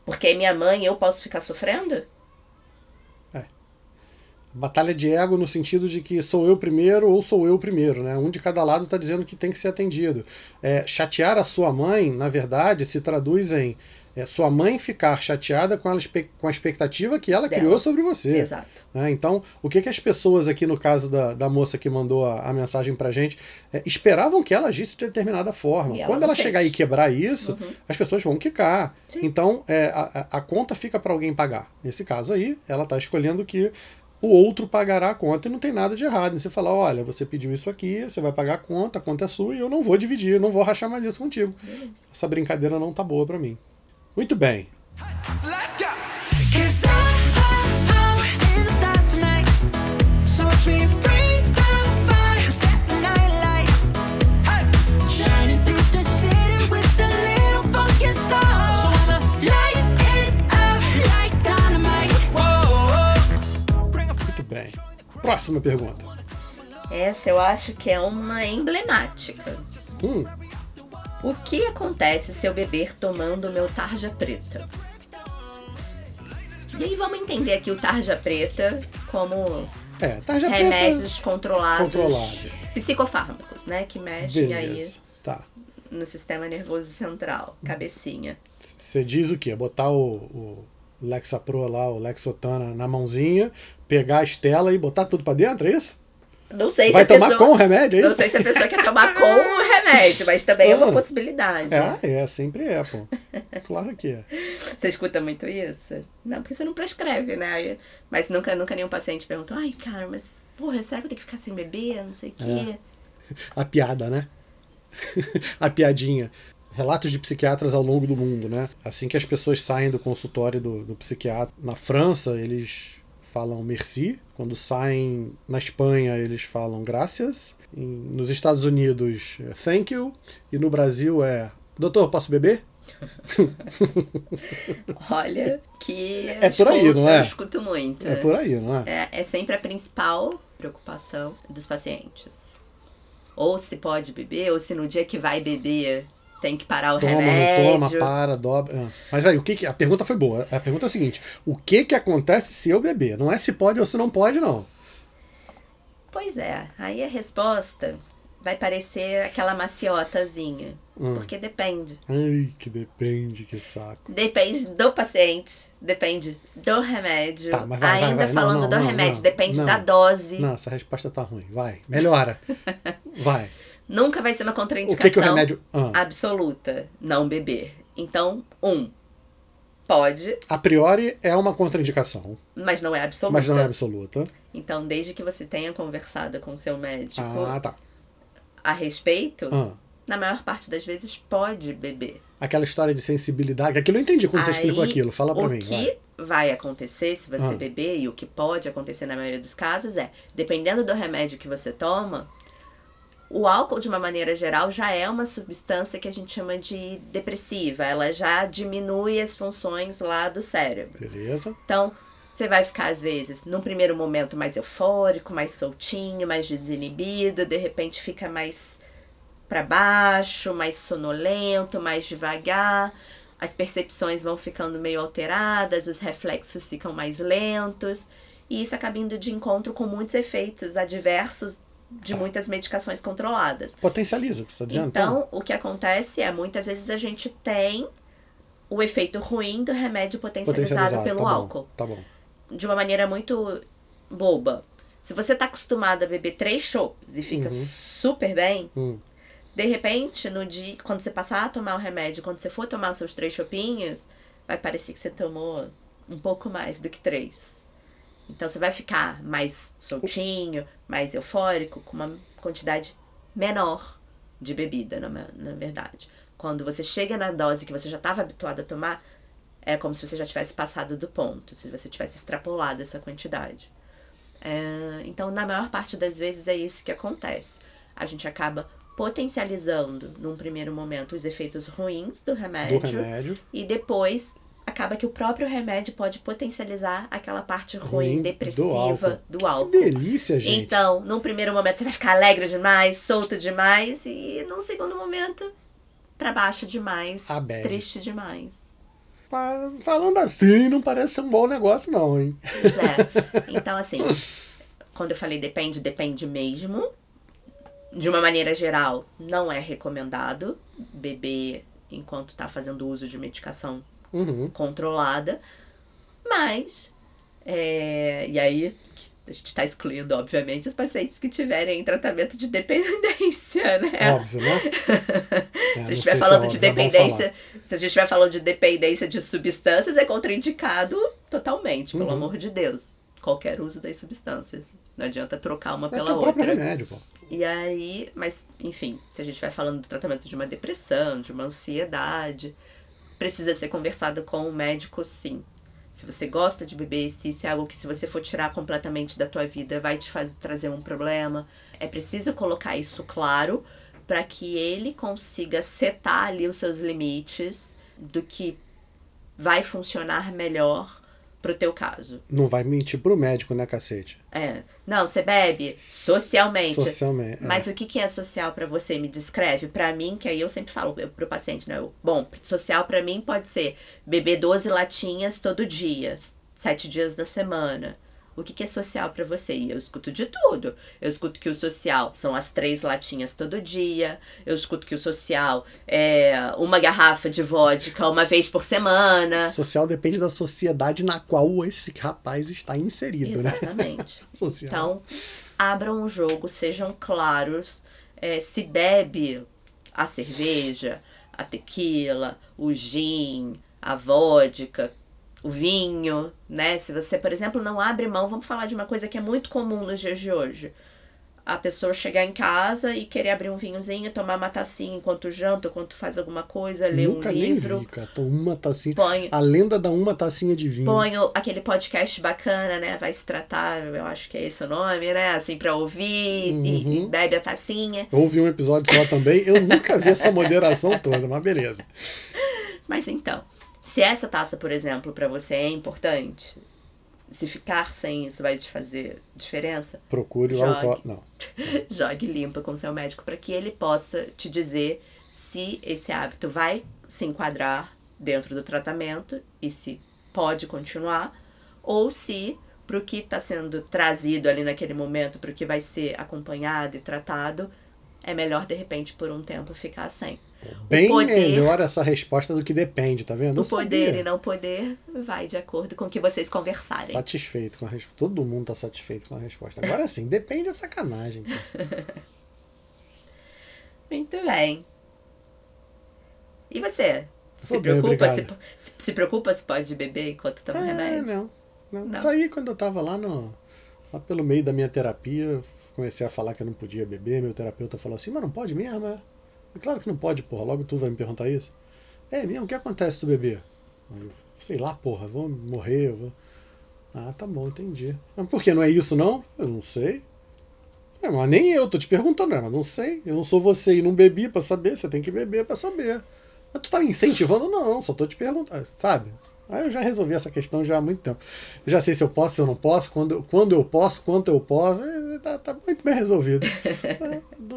Speaker 3: Porque é minha mãe eu posso ficar sofrendo?
Speaker 2: É. Batalha de ego no sentido de que sou eu primeiro ou sou eu primeiro, né? Um de cada lado está dizendo que tem que ser atendido. É, chatear a sua mãe, na verdade, se traduz em é sua mãe ficar chateada com, ela, com a expectativa que ela Dela. criou sobre você.
Speaker 3: Exato.
Speaker 2: Né? Então, o que, que as pessoas aqui, no caso da, da moça que mandou a, a mensagem pra gente, é, esperavam que ela agisse de determinada forma.
Speaker 3: E
Speaker 2: Quando
Speaker 3: ela,
Speaker 2: ela chegar e quebrar isso, uhum. as pessoas vão quicar. Sim. Então, é, a, a conta fica para alguém pagar. Nesse caso aí, ela está escolhendo que o outro pagará a conta e não tem nada de errado em você falar, olha, você pediu isso aqui, você vai pagar a conta, a conta é sua e eu não vou dividir, eu não vou rachar mais isso contigo.
Speaker 3: Beleza.
Speaker 2: Essa brincadeira não tá boa pra mim. Muito bem. Muito bem. Próxima pergunta.
Speaker 3: Essa eu acho que é uma emblemática.
Speaker 2: Hum,
Speaker 3: O que acontece se eu beber tomando meu tarja preta? E aí vamos entender aqui o tarja preta como
Speaker 2: é, tarja
Speaker 3: remédios controlados,
Speaker 2: controlados.
Speaker 3: psicofármacos, né? Que
Speaker 2: preta.
Speaker 3: mexem
Speaker 2: Beleza.
Speaker 3: aí
Speaker 2: Tá.
Speaker 3: no sistema nervoso central, cabecinha.
Speaker 2: Você diz o quê? Botar o, o Lexapro lá, o Lexotana na mãozinha, pegar a Estela e botar tudo pra dentro, é isso?
Speaker 3: Não sei
Speaker 2: Vai
Speaker 3: se a
Speaker 2: tomar
Speaker 3: pessoa.
Speaker 2: com o remédio, é
Speaker 3: Não
Speaker 2: isso?
Speaker 3: sei se a pessoa quer tomar com o remédio, mas também é uma
Speaker 2: Ah.
Speaker 3: possibilidade.
Speaker 2: É, é, sempre é, pô. Claro que é.
Speaker 3: Você escuta muito isso? Não, porque você não prescreve, né? Mas nunca, nunca nenhum paciente perguntou, ai, cara, mas, porra, será que eu tenho que ficar sem beber? Não sei o quê.
Speaker 2: A piada, né? a piadinha. Relatos de psiquiatras ao longo do mundo, né? Assim que as pessoas saem do consultório do, do psiquiatra. Na França, eles falam merci. Quando saem na Espanha, eles falam gracias. Em- nos Estados Unidos, é thank you. E no Brasil é doutor, posso beber?
Speaker 3: Olha, que
Speaker 2: É por aí, não é?
Speaker 3: Eu escuto muito.
Speaker 2: É por aí, não é?
Speaker 3: É, é sempre a principal preocupação dos pacientes. Ou se pode beber, ou se no dia que vai beber tem que parar o
Speaker 2: Toma,
Speaker 3: remédio.
Speaker 2: toma, para, dobra. Ah. Mas aí, o que, que- A pergunta foi boa. A pergunta é a seguinte: o que que acontece se eu beber? Não é se pode ou se não pode, não.
Speaker 3: Pois é, aí a resposta vai parecer aquela maciotazinha.
Speaker 2: Hum.
Speaker 3: Porque depende.
Speaker 2: Ai, que depende, que saco.
Speaker 3: Depende do paciente, depende do remédio.
Speaker 2: Tá, mas vai, vai,
Speaker 3: Ainda
Speaker 2: vai. Não,
Speaker 3: falando
Speaker 2: não,
Speaker 3: do
Speaker 2: não,
Speaker 3: remédio,
Speaker 2: não,
Speaker 3: depende
Speaker 2: não.
Speaker 3: da dose.
Speaker 2: Não, essa resposta tá ruim. Vai, melhora. Vai.
Speaker 3: Nunca vai ser uma
Speaker 2: O
Speaker 3: contraindicação
Speaker 2: que que o remédio. Ah,
Speaker 3: absoluta não beber. Então, um, pode,
Speaker 2: a priori é uma contraindicação,
Speaker 3: mas não é absoluta.
Speaker 2: mas não é absoluta.
Speaker 3: Então, desde que você tenha conversado com seu médico
Speaker 2: Ah, tá.
Speaker 3: a respeito,
Speaker 2: Ah,
Speaker 3: na maior parte das vezes pode beber.
Speaker 2: aquela história de sensibilidade. Aquilo eu entendi quando você explicou
Speaker 3: Aí,
Speaker 2: aquilo. Fala pra
Speaker 3: o
Speaker 2: mim.
Speaker 3: que
Speaker 2: vai.
Speaker 3: vai acontecer se você
Speaker 2: Ah.
Speaker 3: beber e o que pode acontecer na maioria dos casos é, dependendo do remédio que você toma, o álcool de uma maneira geral já é uma substância que a gente chama de depressiva, ela já diminui as funções lá do cérebro.
Speaker 2: Beleza.
Speaker 3: Então, você vai ficar às vezes num primeiro momento mais eufórico, mais soltinho, mais desinibido, de repente fica mais para baixo, mais sonolento, mais devagar. As percepções vão ficando meio alteradas, os reflexos ficam mais lentos, e isso acaba indo de encontro com muitos efeitos adversos de muitas medicações controladas.
Speaker 2: Potencializa o que você tá dizendo?
Speaker 3: Então, o que acontece é, muitas vezes a gente tem o efeito ruim do remédio potencializado, pelo
Speaker 2: tá
Speaker 3: álcool
Speaker 2: Bom, tá bom.
Speaker 3: De uma maneira muito boba. Se você tá acostumado a beber três chopps e fica
Speaker 2: Uhum.
Speaker 3: super bem,
Speaker 2: Hum.
Speaker 3: de repente, no dia, quando você passar a tomar o remédio, quando você for tomar os seus três chopinhos, vai parecer que você tomou um pouco mais do que três. Então você vai ficar mais soltinho, mais eufórico, com uma quantidade menor de bebida, na, na verdade. Quando você chega na dose que você já estava habituado a tomar, é como se você já tivesse passado do ponto, se você tivesse extrapolado essa quantidade. É, então, na maior parte das vezes, é isso que acontece. A gente acaba potencializando, num primeiro momento, os efeitos ruins do
Speaker 2: Do
Speaker 3: remédio,
Speaker 2: remédio.
Speaker 3: e depois acaba que o próprio remédio pode potencializar aquela parte ruim,
Speaker 2: Ruim do
Speaker 3: depressiva do
Speaker 2: Que
Speaker 3: álcool.
Speaker 2: delícia, gente.
Speaker 3: Então, num primeiro momento você vai ficar alegre demais, solto demais, e num segundo momento, pra baixo demais,
Speaker 2: bad.
Speaker 3: triste demais.
Speaker 2: Falando assim, não parece ser um bom negócio, não, hein?
Speaker 3: É. Então, assim, quando eu falei depende, depende mesmo. De uma maneira geral, não é recomendado beber enquanto tá fazendo uso de medicação
Speaker 2: Uhum.
Speaker 3: controlada. Mas, é, e aí, a gente tá excluindo, obviamente, os pacientes que tiverem tratamento de dependência, né?
Speaker 2: Óbvio, né? É,
Speaker 3: Se a gente estiver falando
Speaker 2: é
Speaker 3: de dependência, se a gente estiver falando de dependência de substâncias, é contraindicado totalmente, pelo
Speaker 2: Uhum.
Speaker 3: amor de Deus. qualquer uso das substâncias. Não adianta trocar uma
Speaker 2: É
Speaker 3: pela outra.
Speaker 2: remédio, pô.
Speaker 3: E aí, mas enfim, se a gente vai falando do tratamento de uma depressão, de uma ansiedade, precisa ser conversado com o médico, sim. Se você gosta de beber, se isso é algo que se você for tirar completamente da tua vida vai te fazer trazer um problema, é preciso colocar isso claro para que ele consiga setar ali os seus limites do que vai funcionar melhor pro teu caso.
Speaker 2: Não vai mentir pro médico, né, cacete?
Speaker 3: É. Não, você bebe socialmente.
Speaker 2: Socialmente. é.
Speaker 3: Mas o que, que é social pra você? Me descreve. Pra mim, que aí eu sempre falo eu- pro paciente, né? eu- Bom, social pra mim pode ser beber 12 latinhas todo dia, sete dias da semana. O que, que é social pra você? E eu escuto de tudo. Eu escuto que o social são as três latinhas todo dia. Eu escuto que o social é uma garrafa de vodka uma vez por semana.
Speaker 2: Social depende da sociedade na qual esse rapaz está inserido, né?
Speaker 3: Exatamente. Então, abram o jogo, sejam claros. É, se bebe a cerveja, a tequila, o gin, a vodka, o vinho, né? Se você, por exemplo, não abre mão, vamos falar de uma coisa que é muito comum nos dias de hoje. A pessoa chegar em casa e querer abrir um vinhozinho, tomar uma tacinha enquanto janta, enquanto faz alguma coisa, ler
Speaker 2: Nunca
Speaker 3: um
Speaker 2: nem
Speaker 3: livro.
Speaker 2: vi, cara. Tô uma tacinha.
Speaker 3: Põe-
Speaker 2: A lenda da uma tacinha de vinho.
Speaker 3: Ponho aquele podcast bacana, né? Vai se tratar, eu acho que é esse o nome, né? Assim, pra ouvir e, e bebe a tacinha.
Speaker 2: Eu ouvi um episódio só também. Eu nunca vi essa moderação toda, mas beleza.
Speaker 3: Mas então, se essa taça, por exemplo, pra você é importante, se ficar sem isso vai te fazer diferença,
Speaker 2: Procure o álcool. Não.
Speaker 3: jogue limpa com seu médico para que ele possa te dizer se esse hábito vai se enquadrar dentro do tratamento e se pode continuar, ou se para o que está sendo trazido ali naquele momento, para o que vai ser acompanhado e tratado, é melhor de repente por um tempo ficar sem.
Speaker 2: Bem
Speaker 3: poder-
Speaker 2: melhor essa resposta do que depende, tá vendo? Eu
Speaker 3: o poder
Speaker 2: sabia.
Speaker 3: e não poder vai de acordo com o que vocês conversarem.
Speaker 2: Satisfeito com a resposta. Todo mundo tá satisfeito com a resposta. Agora sim, depende da sacanagem.
Speaker 3: Muito bem. E você? Se
Speaker 2: bem,
Speaker 3: preocupa, se,
Speaker 2: obrigado.
Speaker 3: se, se preocupa se pode beber enquanto toma
Speaker 2: É,
Speaker 3: remédio?
Speaker 2: não, não.
Speaker 3: Não.
Speaker 2: Isso aí, quando eu tava lá, no, lá pelo meio da minha terapia, comecei a falar que eu não podia beber. Meu terapeuta falou assim: Mas não pode mesmo? É? Claro que não pode, porra. Logo tu vai me perguntar isso. É mesmo? O que acontece se tu beber? Eu, sei lá, porra, vou morrer. Vou... Ah, tá bom, entendi. Mas por que? Não é isso, não? Eu não sei. É, mas nem eu, tô te perguntando, né? Mas não sei. Eu não sou você e não bebi pra saber. Você tem que beber pra saber. Mas tu tá me incentivando? Não, só tô te perguntando, sabe? Aí eu já resolvi essa questão já há muito tempo. Eu já sei se eu posso, se eu não posso, quando, quando eu posso, quanto eu posso. é, tá, tá muito bem resolvido.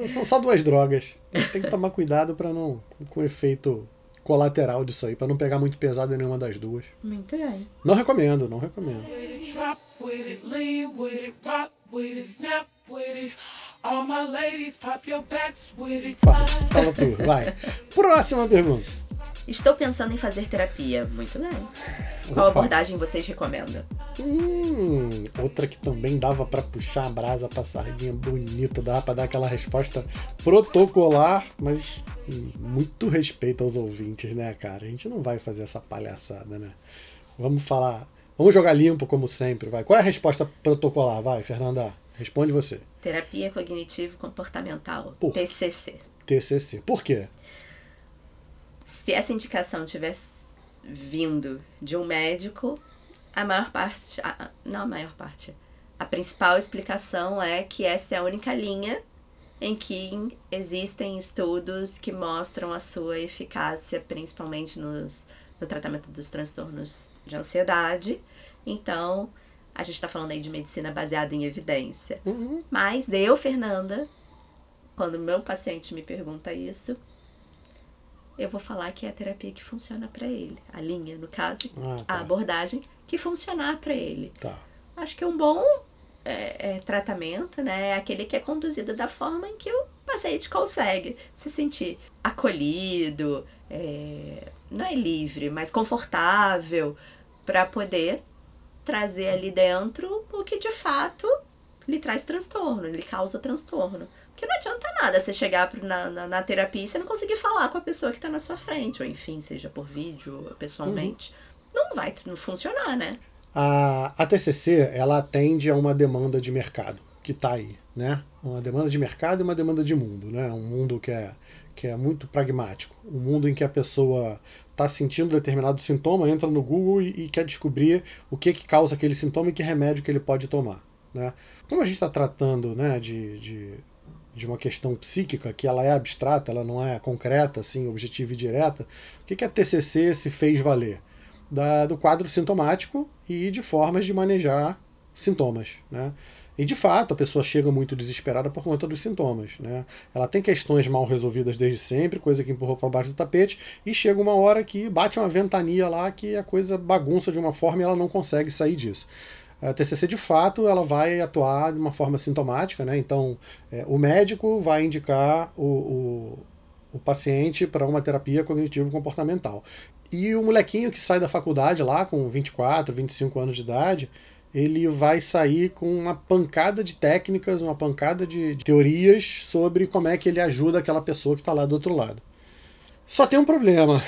Speaker 2: É, são só duas drogas. Tem que tomar cuidado pra não. com efeito colateral disso aí, pra não pegar muito pesado em nenhuma das duas.
Speaker 3: Muito bem.
Speaker 2: Não recomendo, não recomendo. Fala, fala tudo, vai. Próxima pergunta.
Speaker 3: Estou pensando em fazer terapia. Muito bem. Qual
Speaker 2: Opa.
Speaker 3: abordagem vocês recomendam?
Speaker 2: Hum, outra que também dava pra puxar a brasa pra sardinha bonita, dava pra dar aquela resposta protocolar, mas hum, muito respeito aos ouvintes, né, cara? A gente não vai fazer essa palhaçada, né? Vamos falar. Vamos jogar limpo como sempre, vai. Qual é a resposta protocolar? Vai, Fernanda. Responde você.
Speaker 3: Terapia cognitivo comportamental,
Speaker 2: Por-
Speaker 3: TCC.
Speaker 2: TCC. Por quê?
Speaker 3: Se essa indicação tivesse vindo de um médico, a maior parte, a- não a maior parte, a principal explicação é que essa é a única linha em que existem estudos que mostram a sua eficácia, principalmente nos, no tratamento dos transtornos de ansiedade. Então, a gente está falando aí de medicina baseada em evidência.
Speaker 2: Uhum.
Speaker 3: Mas eu, Fernanda, quando meu paciente me pergunta isso, eu vou falar que é a terapia que funciona para ele. A linha, no caso,
Speaker 2: Ah, tá.
Speaker 3: a abordagem que funcionar para ele.
Speaker 2: Tá.
Speaker 3: Acho que um bom é, é, tratamento, né, é aquele que é conduzido da forma em que o paciente consegue se sentir acolhido, é, não é livre, mas confortável, para poder trazer ali dentro o que de fato lhe traz transtorno, lhe causa transtorno. Porque não adianta nada você chegar na, na, na terapia e você não conseguir falar com a pessoa que está na sua frente, ou enfim, seja por vídeo pessoalmente. Não vai não funcionar, né?
Speaker 2: A, a TCC, ela atende a uma demanda de mercado que está aí, né? Uma demanda de mercado e uma demanda de mundo, né? Um mundo que é, que é muito pragmático. Um mundo em que a pessoa está sentindo determinado sintoma, entra no Google e, e, quer descobrir o que, que causa aquele sintoma e que remédio que ele pode tomar, né? Como a gente está tratando né, de, de, de, uma questão psíquica, que ela é abstrata, ela não é concreta, assim, objetiva e direta, o que, que a TCC se fez valer? Da, do quadro sintomático e de formas de manejar sintomas, né? E de fato, a pessoa chega muito desesperada por conta dos sintomas. Né? Ela tem questões mal resolvidas desde sempre, coisa que empurrou para baixo do tapete, e chega uma hora que bate uma ventania lá que a coisa bagunça de uma forma e ela não consegue sair disso. A TCC, de fato, ela vai atuar de uma forma sintomática, né? Então, é, o médico vai indicar o, o, o paciente para uma terapia cognitivo-comportamental. E o molequinho que sai da faculdade lá com 24, 25 anos de idade, ele vai sair com uma pancada de técnicas, uma pancada de teorias sobre como é que ele ajuda aquela pessoa que está lá do outro lado. Só tem um problema.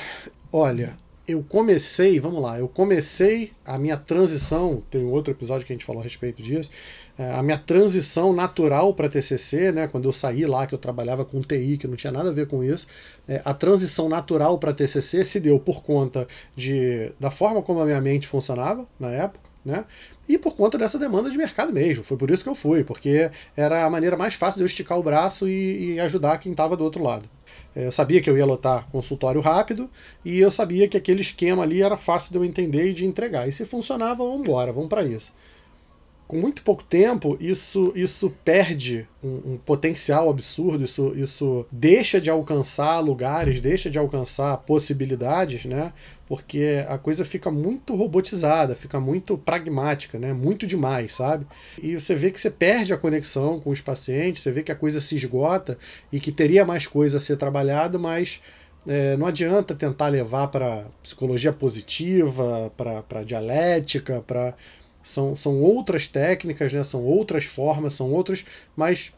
Speaker 2: Olha, eu comecei, vamos lá, eu comecei a minha transição, tem outro episódio que a gente falou a respeito disso, é, a minha transição natural para TCC, né, quando eu saí lá, que eu trabalhava com TI, que não tinha nada a ver com isso, é, a transição natural para TCC se deu por conta de, da forma como a minha mente funcionava na época, né? E por conta dessa demanda de mercado mesmo. Foi por isso que eu fui, porque era a maneira mais fácil de eu esticar o braço e, e ajudar quem estava do outro lado. É, eu sabia que eu ia lotar consultório rápido e eu sabia que aquele esquema ali era fácil de eu entender e de entregar. E se funcionava, vamos embora, vamos para isso com muito pouco tempo, isso, isso perde um, um, potencial absurdo, isso, isso deixa de alcançar lugares, deixa de alcançar possibilidades, né? Porque a coisa fica muito robotizada, fica muito pragmática, né? Muito demais, sabe? E você vê que você perde a conexão com os pacientes, você vê que a coisa se esgota e que teria mais coisa a ser trabalhada, mas é, não adianta tentar levar para psicologia positiva, para dialética, para são, são outras técnicas, né? são outras formas, são outras, mas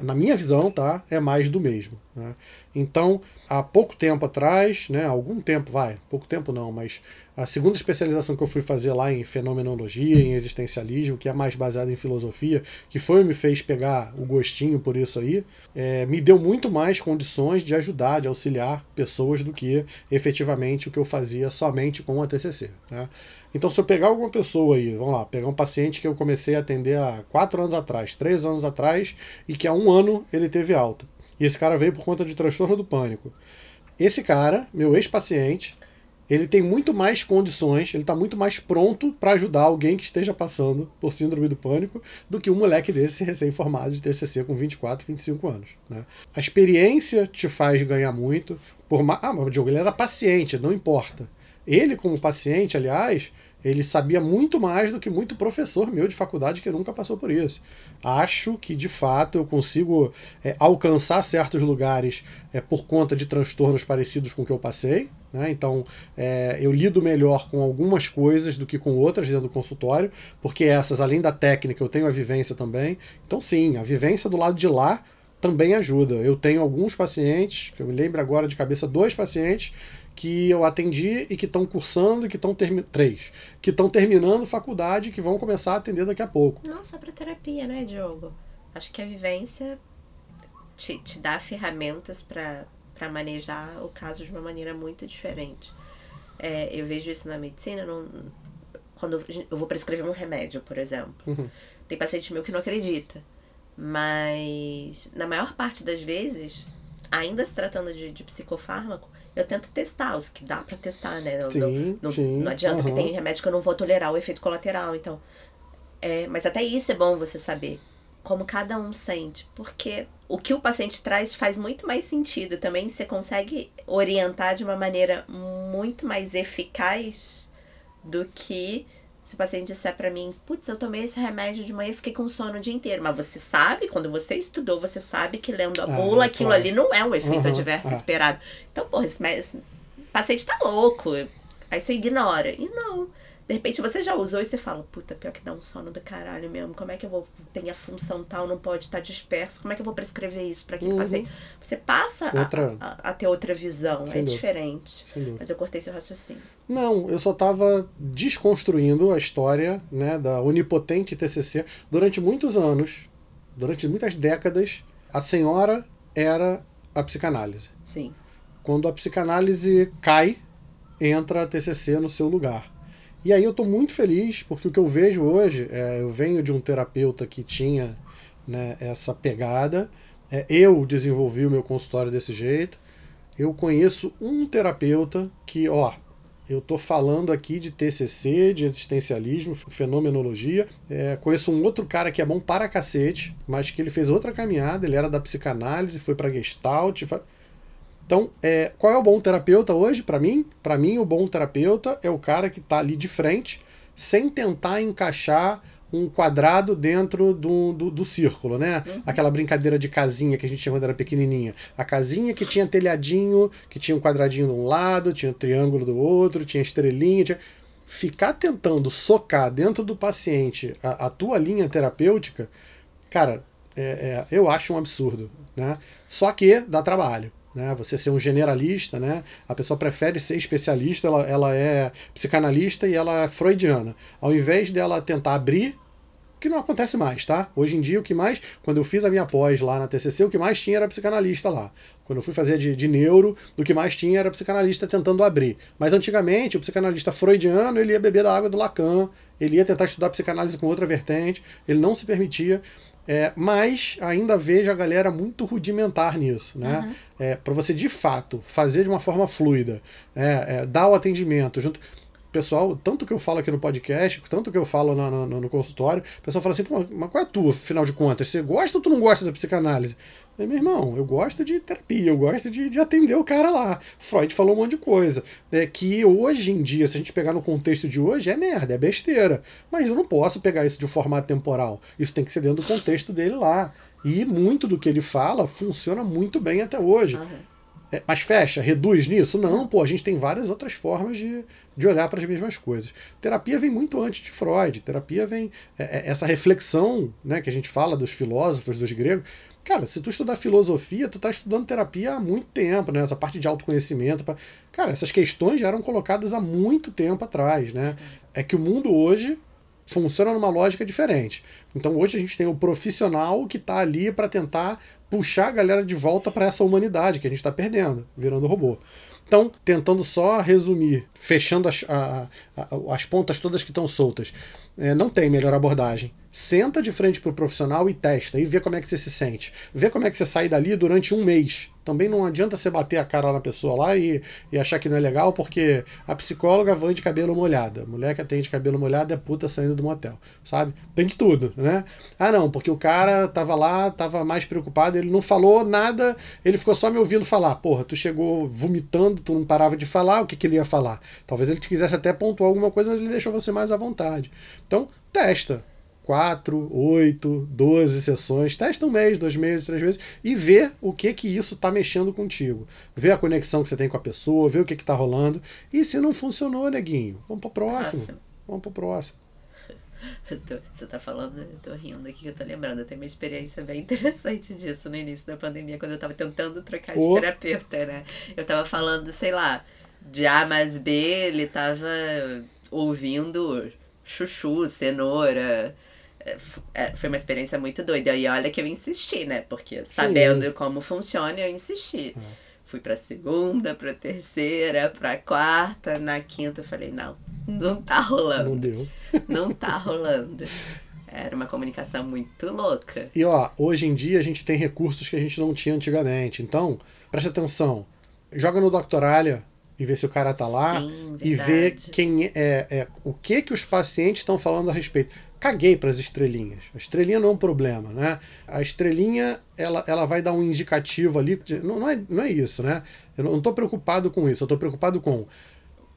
Speaker 2: na minha visão, tá, é mais do mesmo. Né? Então, há pouco tempo atrás, né, algum tempo, vai, pouco tempo não, mas a segunda especialização que eu fui fazer lá em fenomenologia, em existencialismo, que é mais baseada em filosofia, que foi me fez pegar o gostinho por isso aí, é, me deu muito mais condições de ajudar, de auxiliar pessoas do que efetivamente o que eu fazia somente com a TCC. Né? Então, se eu pegar alguma pessoa aí, vamos lá, pegar um paciente que eu comecei a atender há quatro anos atrás, três anos atrás, e que há um ano ele teve alta. E esse cara veio por conta de transtorno do pânico. Esse cara, meu ex-paciente, ele tem muito mais condições, ele está muito mais pronto para ajudar alguém que esteja passando por síndrome do pânico do que um moleque desse recém-formado de TCC com 24, 25 anos. Né? A experiência te faz ganhar muito. Por ma... Ah, mas o Diogo ele era paciente, não importa. Ele, como paciente, aliás, ele sabia muito mais do que muito professor meu de faculdade que nunca passou por isso. Acho que, de fato, eu consigo é, alcançar certos lugares é, por conta de transtornos parecidos com o que eu passei. Né? Então, é, eu lido melhor com algumas coisas do que com outras dentro do consultório, porque essas, além da técnica, eu tenho a vivência também. Então, sim, a vivência do lado de lá também ajuda. Eu tenho alguns pacientes, que eu me lembro agora de cabeça, dois pacientes que eu atendi e que estão cursando e que estão terminando. Três. Que estão terminando faculdade e que vão começar a atender daqui a pouco.
Speaker 3: Não só para terapia, né, Diogo? Acho que a vivência te, te dá ferramentas para manejar o caso de uma maneira muito diferente. É, eu vejo isso na medicina, não, quando eu vou prescrever um remédio, por exemplo.
Speaker 2: Uhum.
Speaker 3: Tem paciente meu que não acredita. Mas, na maior parte das vezes, ainda se tratando de, de psicofármaco, eu tento testar os que dá para testar, né?
Speaker 2: Sim,
Speaker 3: não,
Speaker 2: sim,
Speaker 3: não adianta,
Speaker 2: uhum.
Speaker 3: porque tem remédio que eu não vou tolerar o efeito colateral. Então, é, mas até isso é bom você saber como cada um sente, porque o que o paciente traz faz muito mais sentido. Também você consegue orientar de uma maneira muito mais eficaz do que se o paciente disser para mim, putz, eu tomei esse remédio de manhã e fiquei com sono o dia inteiro. Mas você sabe, quando você estudou, você sabe que lendo a bula,
Speaker 2: Ah,
Speaker 3: aquilo
Speaker 2: claro.
Speaker 3: ali não é um efeito
Speaker 2: Uhum,
Speaker 3: adverso
Speaker 2: é.
Speaker 3: esperado. Então, porra, esse, esse paciente tá louco. Aí você ignora. E não. De repente você já usou e você fala, puta, pior que dá um sono do caralho mesmo. Como é que eu vou. Tem a função tal, não pode estar disperso. Como é que eu vou prescrever isso pra quem passei? Você passa a-
Speaker 2: Outra-
Speaker 3: a, a ter outra visão.
Speaker 2: Sem
Speaker 3: é
Speaker 2: dúvida.
Speaker 3: diferente. Mas eu cortei seu raciocínio.
Speaker 2: Não, eu só estava desconstruindo a história né, da onipotente TCC. Durante muitos anos, durante muitas décadas, a senhora era a psicanálise.
Speaker 3: Sim.
Speaker 2: Quando a psicanálise cai, entra a TCC no seu lugar. E aí eu estou muito feliz, porque o que eu vejo hoje, é, eu venho de um terapeuta que tinha né, essa pegada, é, eu desenvolvi o meu consultório desse jeito, eu conheço um terapeuta que, ó, eu tô falando aqui de TCC, de existencialismo, fenomenologia. É, conheço um outro cara que é bom para cacete, mas que ele fez outra caminhada. Ele era da psicanálise, foi para Gestalt. fa- Então, é, qual é o bom terapeuta hoje para mim? Para mim, o bom terapeuta é o cara que tá ali de frente, sem tentar encaixar um quadrado dentro do, do, do círculo, né? Aquela brincadeira de casinha que a gente tinha quando era pequenininha. A casinha que tinha telhadinho, que tinha um quadradinho de um lado, tinha um triângulo do outro, tinha estrelinha. Tinha... Ficar tentando socar dentro do paciente a, a tua linha terapêutica, cara, é- é, eu acho um absurdo, né? Só que dá trabalho. Né? Você ser um generalista, né? A pessoa prefere ser especialista, ela, ela é psicanalista e ela é freudiana. Ao invés dela tentar abrir que não acontece mais, tá? Hoje em dia, o que mais. Quando eu fiz a minha pós lá na TCC, o que mais tinha era psicanalista lá. Quando eu fui fazer de, de neuro, o que mais tinha era psicanalista tentando abrir. Mas antigamente, o psicanalista freudiano, ele ia beber da água do Lacan, ele ia tentar estudar psicanálise com outra vertente, ele não se permitia. É, mas ainda vejo a galera muito rudimentar nisso, né? É, para você de fato fazer de uma forma fluida, é, é, dar o atendimento junto pessoal, tanto que eu falo aqui no podcast, tanto que eu falo na- no, no consultório, o pessoal fala assim, "Pô, mas qual é a tua, afinal de contas? Você gosta ou tu não gosta da psicanálise? Falei, meu irmão, eu gosto de terapia, eu gosto de, de atender o cara lá. Freud falou um monte de coisa. É que hoje em dia, se a gente pegar no contexto de hoje, é merda, é besteira. Mas eu não posso pegar isso de um formato temporal. Isso tem que ser dentro do contexto dele lá. E muito do que ele fala funciona muito bem até hoje. É, mas fecha, reduz nisso? Não, pô, a gente tem várias outras formas de, de olhar para as mesmas coisas. Terapia vem muito antes de Freud. Terapia vem. é, é, essa reflexão né, que a gente fala dos filósofos, dos gregos. Cara, se tu estudar filosofia, tu tá estudando terapia há muito tempo, né? Essa parte de autoconhecimento. pra- Cara, essas questões já eram colocadas há muito tempo atrás, né? É que o mundo hoje funciona numa lógica diferente. Então hoje a gente tem o profissional que está ali para tentar puxar a galera de volta para essa humanidade que a gente está perdendo, virando robô. Então, tentando só resumir, fechando as, a- a- as pontas todas que estão soltas, é, não tem melhor abordagem. Senta de frente pro profissional e testa, e vê como é que você se sente. Vê como é que você sai dali durante um mês. Também não adianta você bater a cara na pessoa lá e, e achar que não é legal, porque a psicóloga vai de cabelo molhado. Mulher que atende cabelo molhado é puta saindo do motel, sabe? Tem de tudo, né? Ah, não, porque o cara tava lá, tava mais preocupado, ele não falou nada, ele ficou só me ouvindo falar. Porra, tu chegou vomitando, tu não parava de falar, o que, que ele ia falar? Talvez ele te quisesse até pontuar alguma coisa, mas ele deixou você mais à vontade. Então, testa. 4, 8, 12 sessões, testa um mês, dois meses, três meses e vê o que que isso tá mexendo contigo. Vê a conexão que você tem com a pessoa, vê o que que tá rolando. E se não funcionou, neguinho, vamos pro próximo.
Speaker 3: Próximo.
Speaker 2: Vamos pro próximo.
Speaker 3: Tô- você tá falando, eu tô rindo aqui que eu tô lembrando. Eu tenho uma experiência bem interessante disso no início da pandemia, quando eu tava tentando trocar de
Speaker 2: Ô.
Speaker 3: terapeuta, né? Eu tava falando, sei lá, de A mais B, ele tava ouvindo chuchu, cenoura. É, é, foi uma experiência muito doida. E olha que eu insisti, né? Porque sabendo como funciona, eu insisti. Fui pra segunda, pra terceira, pra quarta, na quinta eu falei, não, não tá rolando.
Speaker 2: Não deu.
Speaker 3: Não tá rolando. Era uma comunicação muito louca.
Speaker 2: E ó, hoje em dia a gente tem recursos que a gente não tinha antigamente. Então, presta atenção. Joga no Doctoralha e vê se o cara tá lá
Speaker 3: Sim,
Speaker 2: e
Speaker 3: verdade.
Speaker 2: quem é, é o que que os pacientes estão falando a respeito. Caguei para as estrelinhas. A estrelinha não é um problema, né? A estrelinha ela, ela vai dar um indicativo ali. de- Não, não, é, não é isso, né? Eu não estou preocupado com isso. Eu estou preocupado com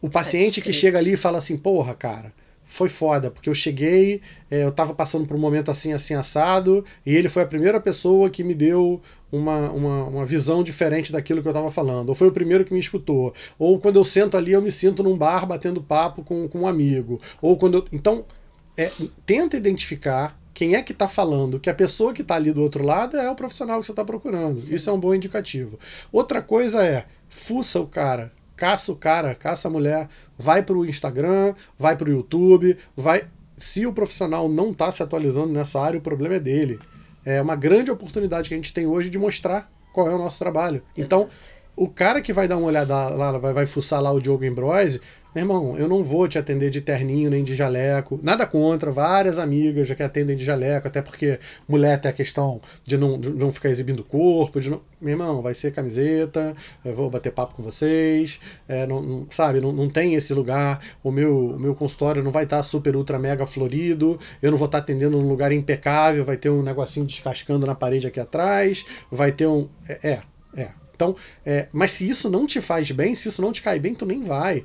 Speaker 2: o paciente que chega ali e fala assim: porra, cara, foi foda, porque eu cheguei, é, eu tava passando por um momento assim, assim, assado, e ele foi a primeira pessoa que me deu uma, uma, uma visão diferente daquilo que eu tava falando. Ou foi o primeiro que me escutou. Ou quando eu sento ali, eu me sinto num bar batendo papo com, com um amigo. Ou quando eu. Então, é, tenta identificar quem é que está falando, que a pessoa que está ali do outro lado é o profissional que você está procurando. Isso é um bom indicativo. Outra coisa é, fuça o cara, caça o cara, caça a mulher, vai para o Instagram, vai para o YouTube, vai. Se o profissional não está se atualizando nessa área, o problema é dele. É uma grande oportunidade que a gente tem hoje de mostrar qual é o nosso trabalho. Então, o cara que vai dar uma olhada lá, vai, vai fuçar lá o Diogo Ambrose, meu irmão, eu não vou te atender de terninho nem de jaleco. Nada contra, várias amigas já que atendem de jaleco, até porque mulher tem a questão de não, de não ficar exibindo o corpo. De não... Meu irmão, vai ser camiseta, eu vou bater papo com vocês, é, não, não- sabe? Não, não tem esse lugar. O meu, o meu consultório não vai estar super, ultra, mega florido. Eu não vou estar atendendo num lugar impecável. Vai ter um negocinho descascando na parede aqui atrás. Vai ter um. É, é. é. Então, é, mas se isso não te faz bem, se isso não te cai bem, tu nem vai.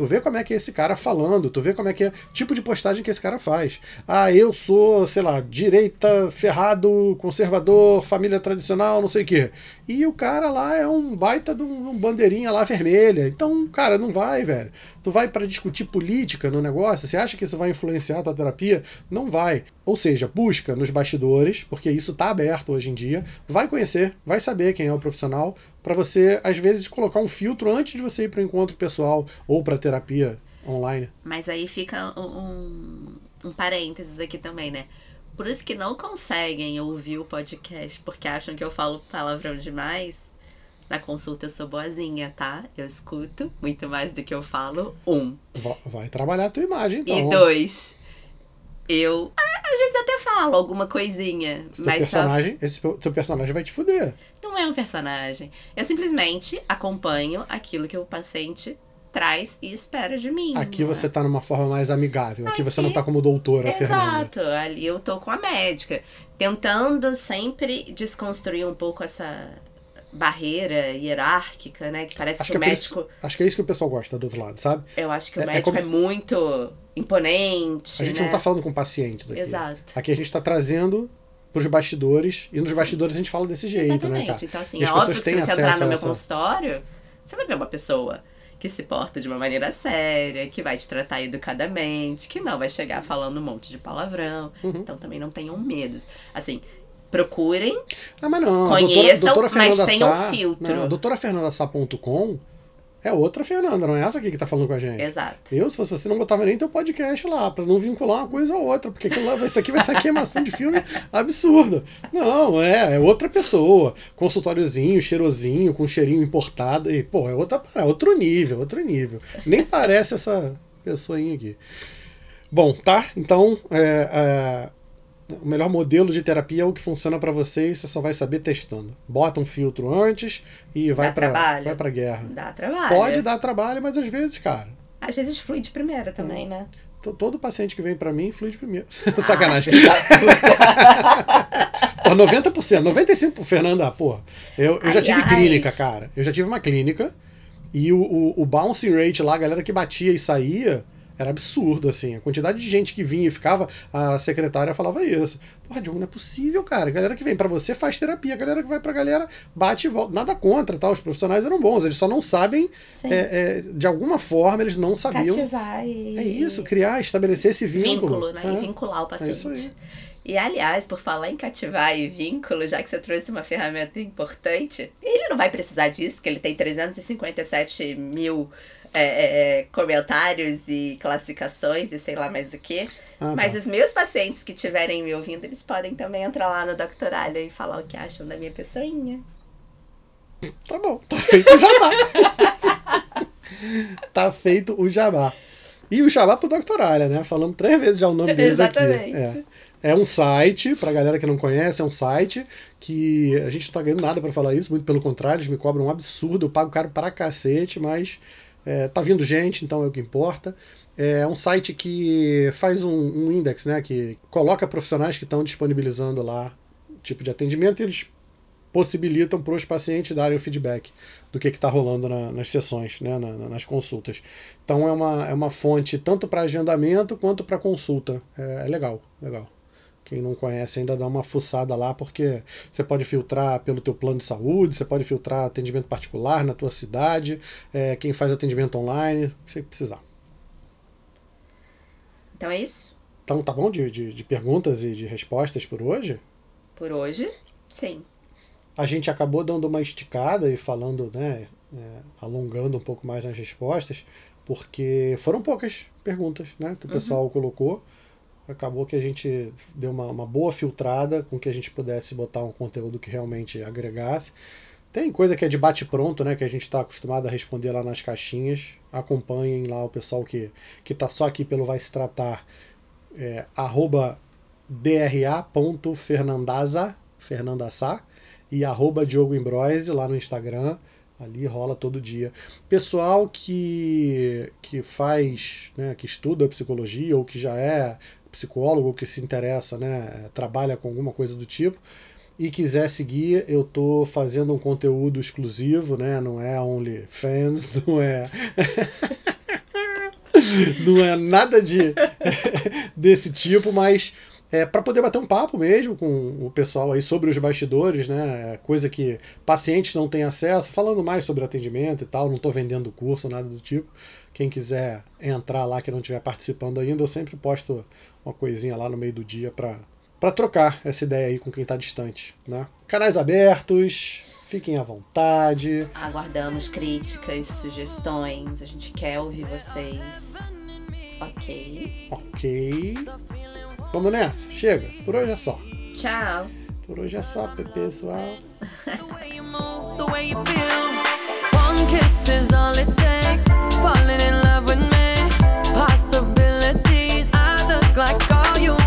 Speaker 2: Tu vê como é que é esse cara falando, tu vê como é que é tipo de postagem que esse cara faz. Ah, eu sou, sei lá, direita, ferrado, conservador, família tradicional, não sei o quê. E o cara lá é um baita de um, um bandeirinha lá vermelha. Então, cara, não vai, velho. Tu vai para discutir política no negócio, você acha que isso vai influenciar a tua terapia? Não vai. Ou seja, busca nos bastidores, porque isso tá aberto hoje em dia. Vai conhecer, vai saber quem é o profissional, para você, às vezes, colocar um filtro antes de você ir para o encontro pessoal ou para terapia online.
Speaker 3: Mas aí fica um, um, parênteses aqui também, né? Por isso que não conseguem ouvir o podcast, porque acham que eu falo palavrão demais. Na consulta eu sou boazinha, tá? Eu escuto muito mais do que eu falo. Um.
Speaker 2: Va- Vai trabalhar a tua imagem, então.
Speaker 3: E dois. Eu, ah, às vezes até falo alguma coisinha,
Speaker 2: Seu
Speaker 3: mas só
Speaker 2: personagem, esse teu teu personagem vai te fuder.
Speaker 3: Não é um personagem. Eu simplesmente acompanho aquilo que o paciente traz e espera de mim.
Speaker 2: Aqui
Speaker 3: não é?
Speaker 2: você tá numa forma mais amigável. Aqui você não
Speaker 3: Aqui-
Speaker 2: tá como doutora, Fernanda.
Speaker 3: Exato, ali eu tô com a médica, tentando sempre desconstruir um pouco essa barreira hierárquica, né? Que parece
Speaker 2: Acho
Speaker 3: que
Speaker 2: que,
Speaker 3: o
Speaker 2: é isso-
Speaker 3: médico,
Speaker 2: acho que é isso que o pessoal gosta do outro lado, sabe?
Speaker 3: eu acho que o
Speaker 2: é- é
Speaker 3: médico
Speaker 2: como
Speaker 3: é,
Speaker 2: se-
Speaker 3: muito imponente,
Speaker 2: A gente
Speaker 3: né?
Speaker 2: não tá falando com pacientes aqui.
Speaker 3: Exato.
Speaker 2: Aqui a gente tá trazendo pros bastidores, e nos bastidores a gente fala desse jeito,
Speaker 3: Exatamente.
Speaker 2: né, cara?
Speaker 3: Então, assim,
Speaker 2: E
Speaker 3: é
Speaker 2: as
Speaker 3: óbvio
Speaker 2: pessoas
Speaker 3: que se você entrar no meu
Speaker 2: essa-
Speaker 3: consultório, você vai ver uma pessoa que se porta de uma maneira séria, que vai te tratar educadamente, que não vai chegar falando um monte de palavrão.
Speaker 2: Uhum.
Speaker 3: Então também não tenham medos. Assim, procurem
Speaker 2: Ah, mas não.
Speaker 3: Conheçam,
Speaker 2: doutora, doutora
Speaker 3: mas tenham
Speaker 2: Sá,
Speaker 3: filtro.
Speaker 2: Não, doutorafernandasá.com é outra Fernanda, não é essa aqui que tá falando com a gente.
Speaker 3: Exato.
Speaker 2: Eu, se fosse você, não botava nem teu podcast lá, pra não vincular uma coisa a outra, porque aquilo lá, isso aqui vai ser queimação de filme absurda. Não, é, é outra pessoa. Consultóriozinho, cheirosinho, com cheirinho importado. E, pô, é, outra, é outro nível, outro nível. Nem parece essa pessoinha aqui. Bom, tá? Então, é, é, o melhor modelo de terapia é o que funciona pra você e você só vai saber testando. Bota um filtro antes e vai pra guerra.
Speaker 3: Dá trabalho.
Speaker 2: Pode dar trabalho, mas às vezes, cara,
Speaker 3: Às vezes flui de primeira também, né?
Speaker 2: to- todo paciente que vem pra mim flui de primeiro. Sacanagem. Pô, 90%, 95%, Fernanda, porra. Eu, eu já tive clínica, cara. Eu já tive uma clínica e o, o, o bouncing rate lá, a galera que batia e saía, era absurdo, assim. A quantidade de gente que vinha e ficava, a secretária falava isso. Porra, Diogo, não é possível, cara. A galera que vem pra você faz terapia. A galera que vai pra galera bate e volta. Nada contra, tá? Os profissionais eram bons. Eles só não sabem, é, é, de alguma forma, eles não sabiam.
Speaker 3: Cativar e...
Speaker 2: É isso, criar, estabelecer esse vínculo.
Speaker 3: vínculo, né?
Speaker 2: É.
Speaker 3: E vincular o paciente.
Speaker 2: isso aí.
Speaker 3: E aliás, por falar em cativar e vínculo, já que você trouxe uma ferramenta importante, ele não vai precisar disso, que ele tem 357 mil é, é, comentários e classificações e sei lá mais o que.
Speaker 2: Ah,
Speaker 3: Mas
Speaker 2: tá.
Speaker 3: os meus pacientes que estiverem me ouvindo, eles podem também entrar lá no Doctoralha e falar o que acham da minha pessoinha.
Speaker 2: Tá bom, tá feito o jabá. tá feito o jabá. E o jabá pro Doctoralha, né? Falamos três vezes já o nome deles
Speaker 3: Exatamente.
Speaker 2: aqui. É. é um site, pra galera que não conhece, é um site que a gente não tá ganhando nada pra falar isso, muito pelo contrário, eles me cobram um absurdo, eu pago caro pra cacete, mas é, tá vindo gente, então é o que importa. É um site que faz um, um index, né? Que coloca profissionais que estão disponibilizando lá tipo de atendimento e eles possibilitam para os pacientes darem o feedback do que está rolando na- nas sessões, né, na- nas consultas. Então é uma, é uma fonte tanto para agendamento quanto para consulta. É, é legal, legal. Quem não conhece ainda dá uma fuçada lá, porque você pode filtrar pelo teu plano de saúde, você pode filtrar atendimento particular na tua cidade, é, quem faz atendimento online, o que você precisar.
Speaker 3: Então é isso.
Speaker 2: Então tá bom de, de, de perguntas e de respostas por hoje?
Speaker 3: Por hoje, sim.
Speaker 2: A gente acabou dando uma esticada e falando, né, é, alongando um pouco mais nas respostas, porque foram poucas perguntas, né, que o pessoal colocou. Acabou que a gente deu uma, uma boa filtrada com que a gente pudesse botar um conteúdo que realmente agregasse. Tem coisa que é de bate-pronto, né? Que a gente está acostumado a responder lá nas caixinhas. Acompanhem lá o pessoal que, que tá só aqui pelo Vai Se Tratar. É, arroba dra.fernandaza, Fernandassá, e arroba Diogo Imbroise lá no Instagram. Ali rola todo dia. Pessoal que, que faz, né, que estuda psicologia ou que já é psicólogo, que se interessa, né, trabalha com alguma coisa do tipo, e quiser seguir, eu tô fazendo um conteúdo exclusivo, né? Não é OnlyFans, não é. não é nada de desse tipo, mas é para poder bater um papo mesmo com o pessoal aí sobre os bastidores, né? Coisa que pacientes não têm acesso, falando mais sobre atendimento e tal. Não estou vendendo curso, nada do tipo. Quem quiser entrar lá que não estiver participando ainda, eu sempre posto uma coisinha lá no meio do dia para para trocar essa ideia aí com quem está distante, né? Canais abertos, fiquem à vontade.
Speaker 3: Aguardamos críticas, sugestões. A gente quer ouvir vocês. Ok.
Speaker 2: Ok. Vamos nessa. Chega. Por hoje é só.
Speaker 3: Tchau.
Speaker 2: Por hoje é só, pessoal.
Speaker 1: The way you move, the way you feel. One kiss is all it takes. like all you